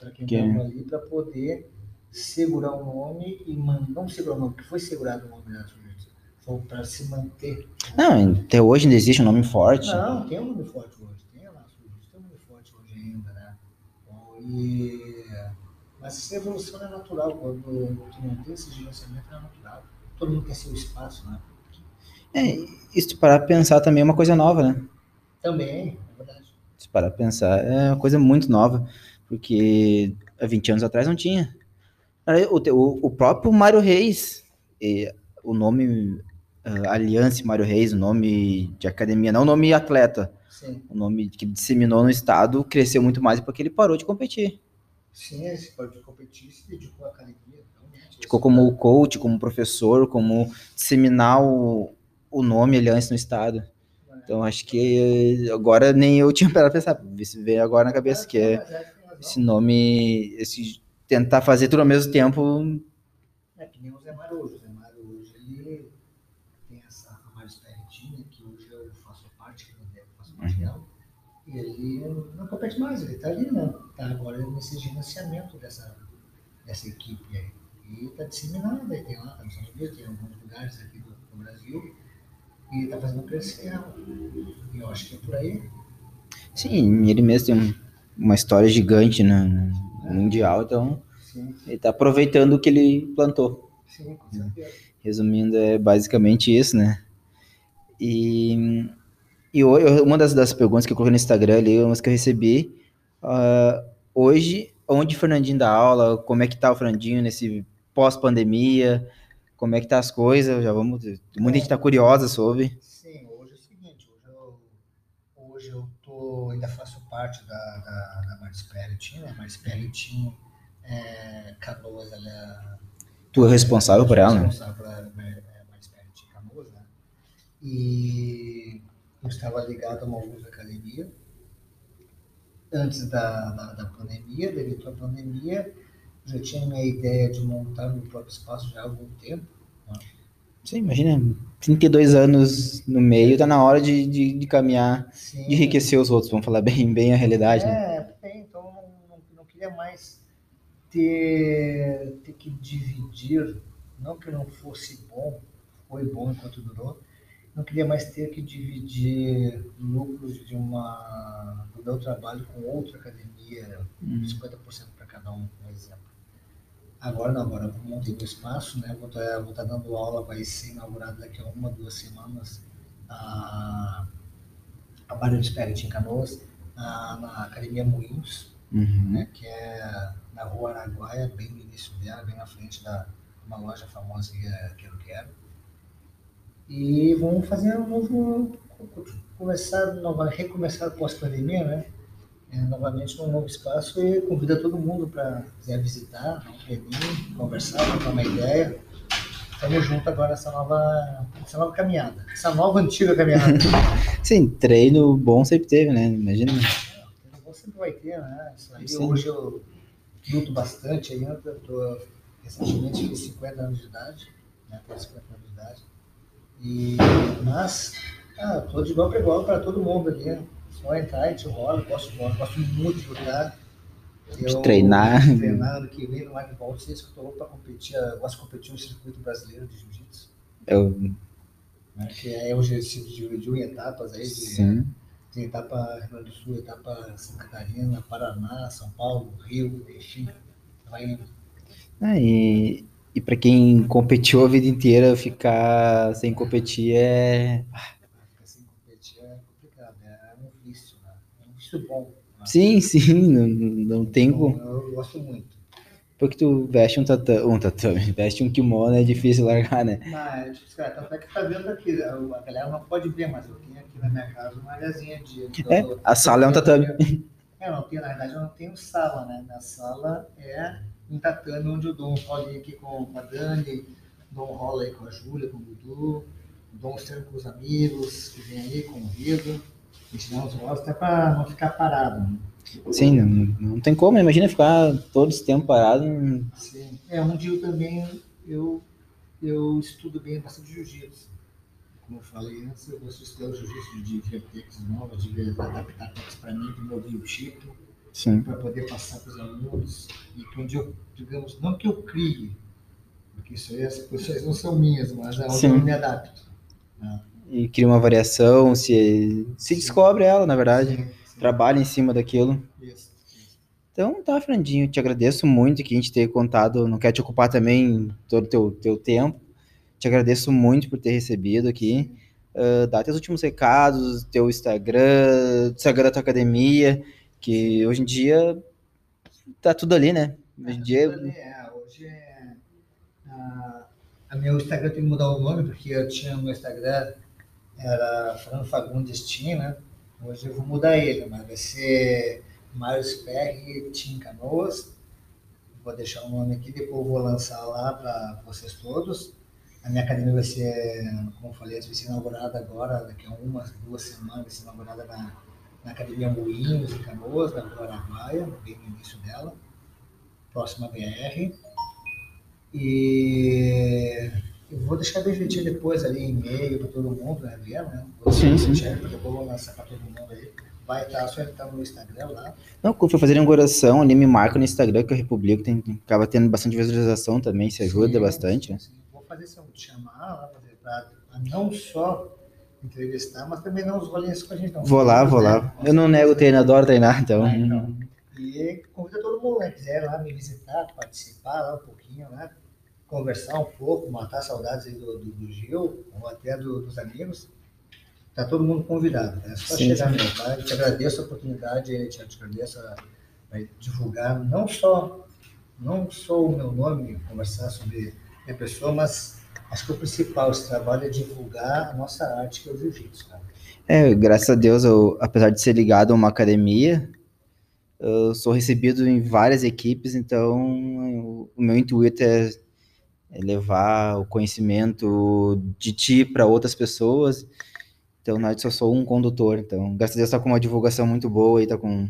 [SPEAKER 2] para quem
[SPEAKER 1] Que-
[SPEAKER 2] estava ali para poder segurar o nome e man- não segurar o nome, porque foi segurado o nome da Jiu-Jitsu, foi para se manter.
[SPEAKER 1] Não, até hoje ainda existe um nome forte.
[SPEAKER 2] Não, tem um nome forte hoje, tem lá, tem um nome forte hoje ainda, né? E... Mas essa evolução é natural, quando tu não tem esse gerenciamento é natural. Todo mundo tem seu espaço, né?
[SPEAKER 1] É, parar pra pensar também é uma coisa nova, né?
[SPEAKER 2] Também, é verdade.
[SPEAKER 1] Se parar pensar, é uma coisa muito nova, porque há 20 anos atrás não tinha. O, o, o próprio Mário Reis, o nome ah, Aliança Mário Reis, o nome de academia, não o nome atleta,
[SPEAKER 2] Sim,
[SPEAKER 1] o nome que disseminou no estado, cresceu muito mais porque ele parou de competir.
[SPEAKER 2] sim, esse pode competir, se dedicou à academia.
[SPEAKER 1] Ficou como coach, como professor, como disseminar o, o nome Aliança no estado. Então acho que agora nem eu tinha parado pra pensar, isso veio agora na cabeça, que é esse nome, esse tentar fazer tudo ao mesmo tempo.
[SPEAKER 2] É que nem o Zé hoje. O Zé hoje ele tem essa Mário Speritinha, que hoje eu faço parte, que eu faço parte dela. E ele não compete mais, ele está ali, né? Está agora nesse gerenciamento dessa, dessa equipe aí. E está disseminado, aí tem lá, está nos Estados Unidos, tem em alguns lugares aqui do, do Brasil. E está fazendo crescer ela. E eu acho que é por aí.
[SPEAKER 1] Sim, ele mesmo tem um- uma história gigante no, no mundial, então
[SPEAKER 2] Sim,
[SPEAKER 1] ele tá aproveitando o que ele plantou.
[SPEAKER 2] sim, com certeza.
[SPEAKER 1] Resumindo, é basicamente isso, né? E, e eu- uma das, das perguntas que eu coloquei no Instagram ali, umas que eu recebi, ah, hoje, onde o Fernandinho dá aula, como é que tá o Fernandinho nesse pós-pandemia, como é que tá as coisas, já vamos, muita gente tá curiosa sobre.
[SPEAKER 2] Sim, hoje é o seguinte, hoje eu, hoje eu tô, ainda faço parte da, da, da Maris Pelletin, né? Maris Pelletin, é, Canoas, ela é
[SPEAKER 1] Tu é responsável por ela, né?
[SPEAKER 2] responsável por ela, é, Maris Pelletin Canoas, né? E eu estava ligado a uma outra academia, antes da, da, da pandemia, devido à pandemia, já tinha minha ideia de montar meu próprio espaço já há algum tempo,
[SPEAKER 1] Você imagina, 32 anos no meio, tá na hora de, de, de caminhar,
[SPEAKER 2] Sim.
[SPEAKER 1] de enriquecer os outros, vamos falar bem, bem a realidade, né?
[SPEAKER 2] É, então eu não, não, não queria mais ter, ter que dividir, não que não fosse bom, foi bom enquanto durou, não queria mais ter que dividir lucros de uma, do meu trabalho com outra academia,
[SPEAKER 1] Hum.
[SPEAKER 2] 50% para cada um, por exemplo. Agora não, agora eu montei meu espaço, né? Vou estar vou tá dando aula, vai ser inaugurado daqui a uma, duas semanas a, a Barra de Spirit em Canoas, na, na Academia Moinhos,
[SPEAKER 1] Uhum.
[SPEAKER 2] né? Que é na Rua Araguaia, bem no início dela, bem na frente da uma loja famosa que é Quero Quero. E vamos fazer um novo começar, nova, recomeçar pós-pandemia, né? É, novamente num novo espaço e convida todo mundo para quiser visitar, conversar, trocar uma ideia. Estamos juntos agora nessa nova, essa nova caminhada, essa nova antiga caminhada.
[SPEAKER 1] Sim, treino bom sempre teve, né? Imagina.
[SPEAKER 2] É, treino bom sempre vai ter, né? Isso aí, hoje eu luto bastante ainda, tô, recentemente fiz 50 anos de idade, né? Tenho 50 anos de idade. E, mas, ah, tô de igual para igual para todo mundo ali. Né? Entrar e te rola, gosto de bola, gosto muito de lutar.
[SPEAKER 1] Eu, treinar.
[SPEAKER 2] Treinar ano que vem no não sei se eu estou para competir, eu gosto de competir no circuito brasileiro de jiu-jitsu.
[SPEAKER 1] Eu...
[SPEAKER 2] Né, que é o se dividiu em etapas aí, de, Sim. tem etapa Rio Grande do Sul, etapa Santa Catarina, Paraná, São Paulo, Rio, enfim, vai indo.
[SPEAKER 1] Ah, e, e para quem competiu a vida inteira, ficar sem competir é.
[SPEAKER 2] Ficar sem competir é complicado, é um vício, vício bom. Né?
[SPEAKER 1] Sim, sim, não, não tem como.
[SPEAKER 2] Eu gosto muito.
[SPEAKER 1] Porque tu veste um tatame, um tatame, veste um kimono, é difícil largar,
[SPEAKER 2] né? Não, é difícil, cara. Tanto é que tá vendo aqui, a galera não pode ver, mas eu tenho aqui na minha casa uma áreazinha de.
[SPEAKER 1] É, a sala é um tatame.
[SPEAKER 2] É, não tenho, na verdade eu não tenho sala, né? Na sala é um tatame onde eu dou um rolinho aqui com a Dani, dou um rolo aí com a Júlia, com o Dudu, dou um treino com os amigos que vem aí, convido, dá uns rolos até para não ficar parado. Né?
[SPEAKER 1] Sim, não, não tem como, imagina ficar todo esse tempo parado.
[SPEAKER 2] Sim, é, um dia eu também eu, eu estudo bem bastante jiu-jitsu. Como eu falei antes, eu gosto de estudar o jiu-jitsu de ver técnicas novas, de ver, adaptar técnicas para mim, de meu biotipo para poder passar para os alunos e que onde eu, digamos, não que eu crie, porque isso aí, as posições não são minhas, mas é onde Sim. eu me adapto. Né?
[SPEAKER 1] E cria uma variação, se, se descobre ela, na verdade, sim, sim. trabalha em cima daquilo. Isso. Então tá, Frandinho, te agradeço muito que a gente tenha contado, não quero te ocupar também todo o teu, teu tempo, te agradeço muito por ter recebido aqui. Uh, dá teus últimos recados, teu Instagram, Instagram da tua academia, que hoje em dia tá tudo ali, né?
[SPEAKER 2] Hoje em dia. É, hoje é. A, a meu Instagram tem que mudar o nome, porque eu tinha meu Instagram, era Fernando Fagundes Team, né? Hoje eu vou mudar ele, mas vai ser Marius PR Team Canoas. Vou deixar o nome aqui, depois vou lançar lá para vocês todos. A minha academia vai ser, como eu falei, vai ser inaugurada agora, daqui a umas duas semanas, vai ser inaugurada na na Academia Moinhos, em Canoas, na Rua Araguaia, bem no início dela, próxima BR. E eu vou deixar direitinho depois ali, e-mail para todo mundo, né, Adriano? Né? Vou
[SPEAKER 1] sim, sim.
[SPEAKER 2] Eu vou lançar para todo mundo aí. Vai estar, só entrar no Instagram lá.
[SPEAKER 1] Não, quando fazer inauguração, ali me marca no Instagram que eu republico, tem, acaba tendo bastante visualização também, se ajuda sim, bastante. Sim,
[SPEAKER 2] sim. Vou fazer isso, te chamar lá, para não só entrevistar, mas também não os rolinhos com a gente. Não.
[SPEAKER 1] Vou lá, vou lá. Eu não nego treino, adoro treinar, então. Ah, então.
[SPEAKER 2] E convida todo mundo, né? Quiser lá me visitar, participar lá um pouquinho, né? Conversar um pouco, matar saudades do, do, do Gil, ou até do, dos amigos. Tá todo mundo convidado, né? É só sim, chegar sim. mesmo, tá? Eu te agradeço a oportunidade, eu te, agradeço a, a divulgar não só, não só o meu nome, conversar sobre minha pessoa, mas acho que o principal esse trabalho é divulgar a nossa arte, que é o jiu-jitsu.
[SPEAKER 1] É, graças a Deus, eu, apesar de ser ligado a uma academia, eu sou recebido em várias equipes, então o meu intuito é levar o conhecimento de ti para outras pessoas. Então, na verdade, só sou um condutor. Então, graças a Deus, está com uma divulgação muito boa e tá com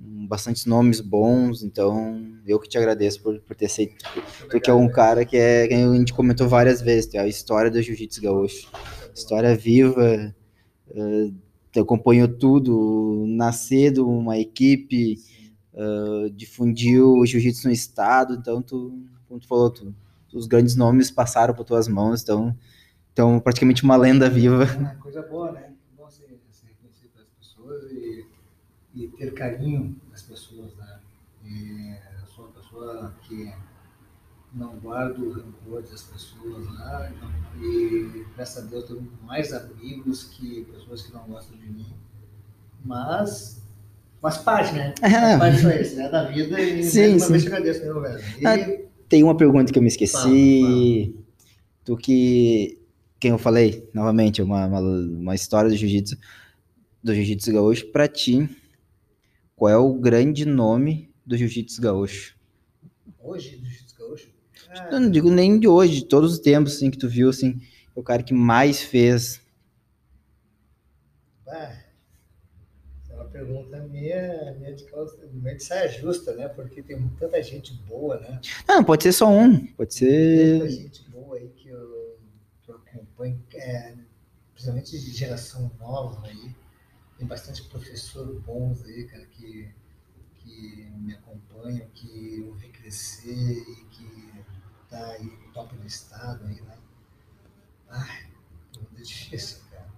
[SPEAKER 1] bastantes nomes bons, então eu que te agradeço por, por ter feito, porque é um cara que é, que a gente comentou várias vezes, é a história do jiu-jitsu gaúcho, história viva, uh, acompanhou tudo, nascer de uma equipe, uh, difundiu o jiu-jitsu no estado, então tu, como tu falou, tu, os grandes nomes passaram por tuas mãos, então, então praticamente uma lenda viva.
[SPEAKER 2] É coisa boa, né? Bom ser, ser reconhecido pelas pessoas e e ter carinho das pessoas. Né? E eu sou uma pessoa que não guardo rancor das pessoas lá e graças a Deus tenho mais amigos que pessoas que não gostam de mim. Mas faz parte, né? Faz parte disso né? Da vida e sim, vez agradeço, velho. E...
[SPEAKER 1] Ah, tem uma pergunta que eu me esqueci. Fala. Tu que quem eu falei, novamente, uma, uma, uma história do jiu-jitsu, do jiu-jitsu gaúcho, pra ti, qual é o grande nome do jiu-jitsu gaúcho?
[SPEAKER 2] Hoje, do jiu-jitsu gaúcho?
[SPEAKER 1] Eu não digo nem de hoje, de todos os tempos, assim, que tu viu, assim, o cara que mais fez.
[SPEAKER 2] Ah, é pergunta minha, minha de, causa, minha de saia justa, né? Porque tem tanta gente boa, né?
[SPEAKER 1] Não, pode ser só um, pode ser...
[SPEAKER 2] Tanta gente boa aí que eu, que eu acompanho, é, principalmente de geração nova aí. Tem bastante professor bons aí, cara, que, que me acompanham, que eu vi crescer e que tá aí top do estado aí, né? Ai, é difícil, cara.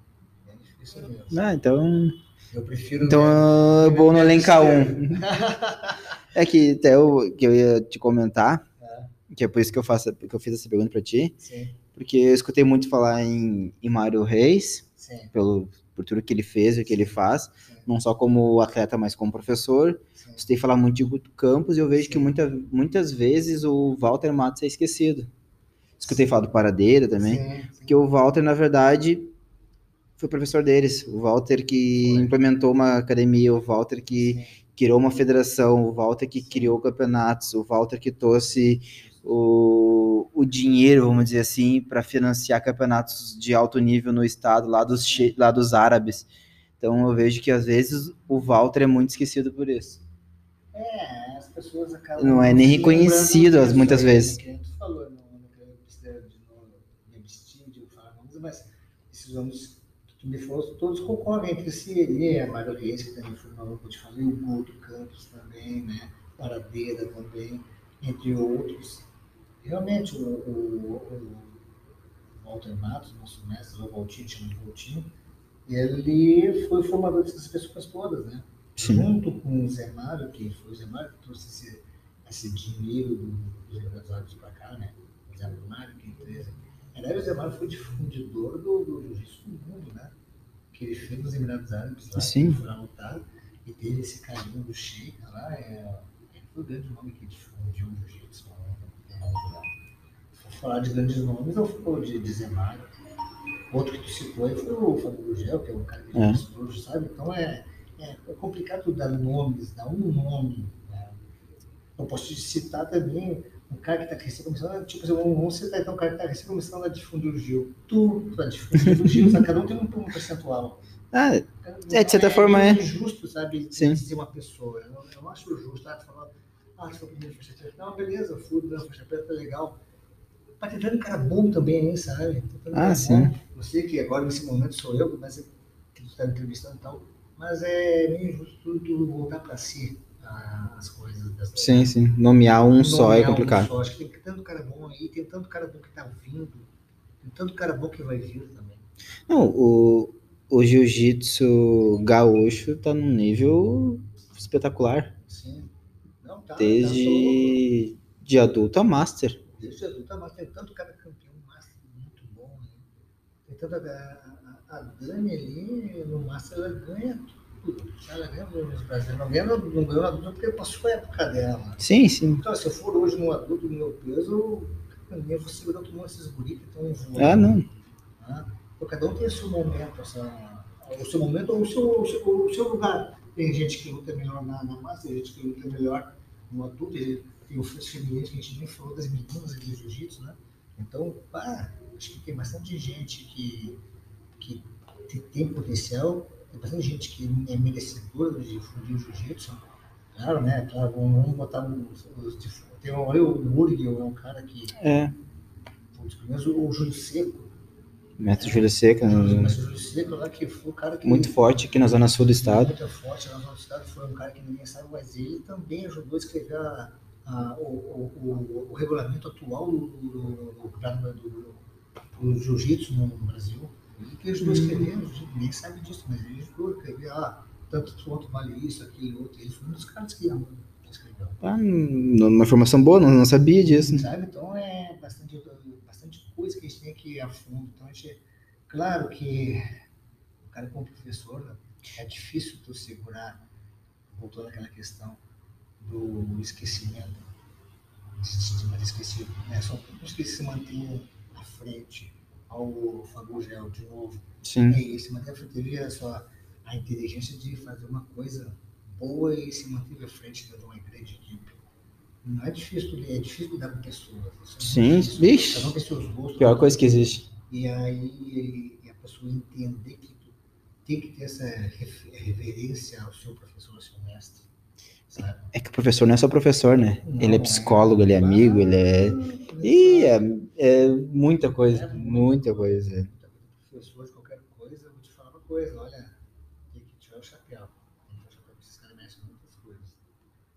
[SPEAKER 2] É difícil mesmo.
[SPEAKER 1] Ah, então...
[SPEAKER 2] Eu prefiro.
[SPEAKER 1] Então
[SPEAKER 2] me
[SPEAKER 1] vou no elencar um. É que até eu, que eu ia te comentar,
[SPEAKER 2] É,
[SPEAKER 1] que é por isso que eu, faço, que eu fiz essa pergunta pra ti,
[SPEAKER 2] sim,
[SPEAKER 1] porque eu escutei muito falar em, em Mário Reis,
[SPEAKER 2] sim,
[SPEAKER 1] pelo, por tudo que ele fez e o que ele faz,
[SPEAKER 2] sim,
[SPEAKER 1] não só como atleta, mas como professor.
[SPEAKER 2] sim.
[SPEAKER 1] Escutei falar muito de Guto Campos e eu vejo que
[SPEAKER 2] Sim.
[SPEAKER 1] muita, muitas vezes o Walter Matos é esquecido. Escutei falar do Paradeira também, porque o Walter, na verdade, foi professor deles. O Walter que
[SPEAKER 2] Foi.
[SPEAKER 1] implementou uma academia, o Walter que
[SPEAKER 2] Sim,
[SPEAKER 1] criou uma federação, o Walter que criou campeonatos, o Walter que trouxe o, o dinheiro, vamos dizer assim, para financiar campeonatos de alto nível no estado, lá dos, lá dos árabes. Então eu vejo que às vezes o Walter é muito esquecido por isso.
[SPEAKER 2] É, as pessoas acabam.
[SPEAKER 1] Não é nem reconhecido, as- muitas
[SPEAKER 2] aí,
[SPEAKER 1] vezes.
[SPEAKER 2] Que falou, não, não quero de novo me abstir de falar mas nomes que tu me falou, todos concordam entre si. Ele é Mário Reis, que também foi uma que eu te falei, o Guto Campos também, né? Paradeira também, entre outros. Realmente, o, o, o Walter Matos, nosso mestre, o Valtinho, chama de Valtinho, ele foi formador dessas pessoas todas, né? junto com o Zé Mário, que foi o Zé Mário que trouxe esse, esse dinheiro do- dos Emirados Árabes para cá, né? O Zé Mário, que empresa. Aliás, o Zé Mário foi difundidor do, do jiu-jitsu no mundo, né? Que ele fez nos Emirados Árabes lá,
[SPEAKER 1] Sim.
[SPEAKER 2] foram lutado, e teve esse carinho do Sheik lá, é, ele foi o grande nome que difundiu o jiu-jitsu né? Falar de grandes nomes, eu falo de, de Mário. Outro que tu citou aí foi o Fábio Gugel, que é um cara que
[SPEAKER 1] É.
[SPEAKER 2] é. hoje, sabe? Então é, é, é complicado dar nomes, dar um nome. Né? Eu posso te citar também um cara que está recém começando, tipo, assim, vamos vamos citar então um cara que está começando a difundir o Gil. Tu está difundindo o Gil, sabe? cada um tem um, um percentual.
[SPEAKER 1] Ah, É, de certa forma,
[SPEAKER 2] meio
[SPEAKER 1] é.
[SPEAKER 2] injusto, sabe?
[SPEAKER 1] Sim.
[SPEAKER 2] Dizer uma pessoa. Eu não, eu não acho justo. Ah, falar, ah, foi o primeiro faixa preta. Não, beleza, fui na faixa preta, legal. Mas tem tanto cara bom também aí, sabe? Tanto
[SPEAKER 1] Ah, sim.
[SPEAKER 2] bom. Eu sei que agora, nesse momento, sou eu, mas é que tu está entrevistando e tal. Mas é meio injusto tu, tu voltar para si as coisas. Das,
[SPEAKER 1] sim, sim. Nomear um só é
[SPEAKER 2] nomear um
[SPEAKER 1] complicado.
[SPEAKER 2] só. Acho que tem tanto cara bom aí, tem tanto cara bom que tá vindo, tem tanto cara bom que vai vir também.
[SPEAKER 1] Não, o, o jiu-jitsu gaúcho tá num nível espetacular.
[SPEAKER 2] Sim. Não, tá, tá.
[SPEAKER 1] Desde de adulto a master.
[SPEAKER 2] Desde adulta, mas tem tanto cara campeão master muito bom. Né? Tem tanta. A, a, a Dani ali no master ela ganha tudo. Ela ganha nos brasileiros. Não ganha, no- não ganhou adulto porque passou a época dela.
[SPEAKER 1] Sim, sim.
[SPEAKER 2] Então, se eu for hoje no adulto do meu peso, eu vou segurar todo mundo esses guris que estão voando.
[SPEAKER 1] Ah, não.
[SPEAKER 2] né? Então, cada um tem o seu momento, essa, o seu momento ou o seu, o seu, o seu lugar. Tem gente que luta melhor na, na massa, tem gente que luta melhor no adulto, e tem o feminino que a gente nem falou das meninas de jiu-jitsu, né? Então, pá, acho que tem bastante gente que, que tem potencial, tem bastante gente que é merecedora de difundir o jiu-jitsu. Claro, né? Claro, vamos, botar os, os tem um, olha, o Murgel é um cara que
[SPEAKER 1] É.
[SPEAKER 2] um dos primeiros, o Júlio Seco,
[SPEAKER 1] Mestre Júlio Seca,
[SPEAKER 2] mas o Júlio Seco lá que foi o cara que
[SPEAKER 1] muito forte aqui na zona sul do estado.
[SPEAKER 2] muito forte lá no nosso estado, foi um cara que ninguém sabe, mas ele também ajudou a escrever a- a- o, o- o- o regulamento atual do, do, do, do- do jiu-jitsu no Brasil. Ele que ajudou a escrever, ninguém sabe disso, mas ele ajudou a escrever, ah, tanto quanto vale isso, aquilo, outro. Ele foi um dos caras que escreveu.
[SPEAKER 1] Ah, uma informação boa, não, não sabia disso.
[SPEAKER 2] Sabe? Então é bastante, bastante coisa que a gente tem que ir a fundo. Então a gente, claro que o cara como professor, né, é difícil tu segurar, voltando àquela questão do esquecimento, esquecido, né? Poucos que se mantêm à frente ao Fagugel de novo.
[SPEAKER 1] Sim.
[SPEAKER 2] E se manteve, teve a sua a inteligência de fazer uma coisa boa e se manteve à frente de uma grande equipe. Não é difícil, é difícil lidar com pessoas. Isso é
[SPEAKER 1] Sim, vixe.
[SPEAKER 2] Cada um seus gostos.
[SPEAKER 1] Pior coisa que existe.
[SPEAKER 2] E aí e a pessoa entender que tem que ter essa reverência ao seu professor, ao seu mestre. Sabe?
[SPEAKER 1] É que o professor não é só professor, né? Ele é
[SPEAKER 2] Não,
[SPEAKER 1] psicólogo, ele é amigo, ele é.
[SPEAKER 2] Ah,
[SPEAKER 1] Ih, é, é muita coisa. Muita coisa.
[SPEAKER 2] Professor de qualquer coisa, eu vou te falar uma coisa, olha, tem que tirar o chapéu. Tem que tirar o chapéu, porque esses caras mexem em muitas coisas.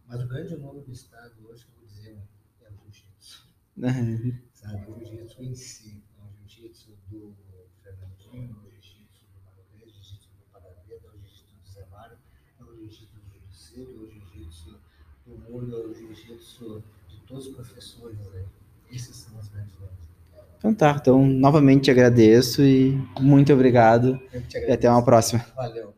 [SPEAKER 2] Mas o grande nome do estado hoje, que eu vou dizer, é o jiu-jitsu. Sabe, o jiu-jitsu em si. É o jiu-jitsu do Fernandinho, o jiu-jitsu do Marocrês, o jiu-jitsu do Padaveda, o jiu-jitsu do Zé Mário, é o jiu-jitsu do Judiceiro, é o jiu-jitsu do Muro, é o jiu-jitsu de todos os professores aí. Esses são os grandes nomes.
[SPEAKER 1] Então tá, então novamente agradeço e muito obrigado e até uma próxima.
[SPEAKER 2] Valeu.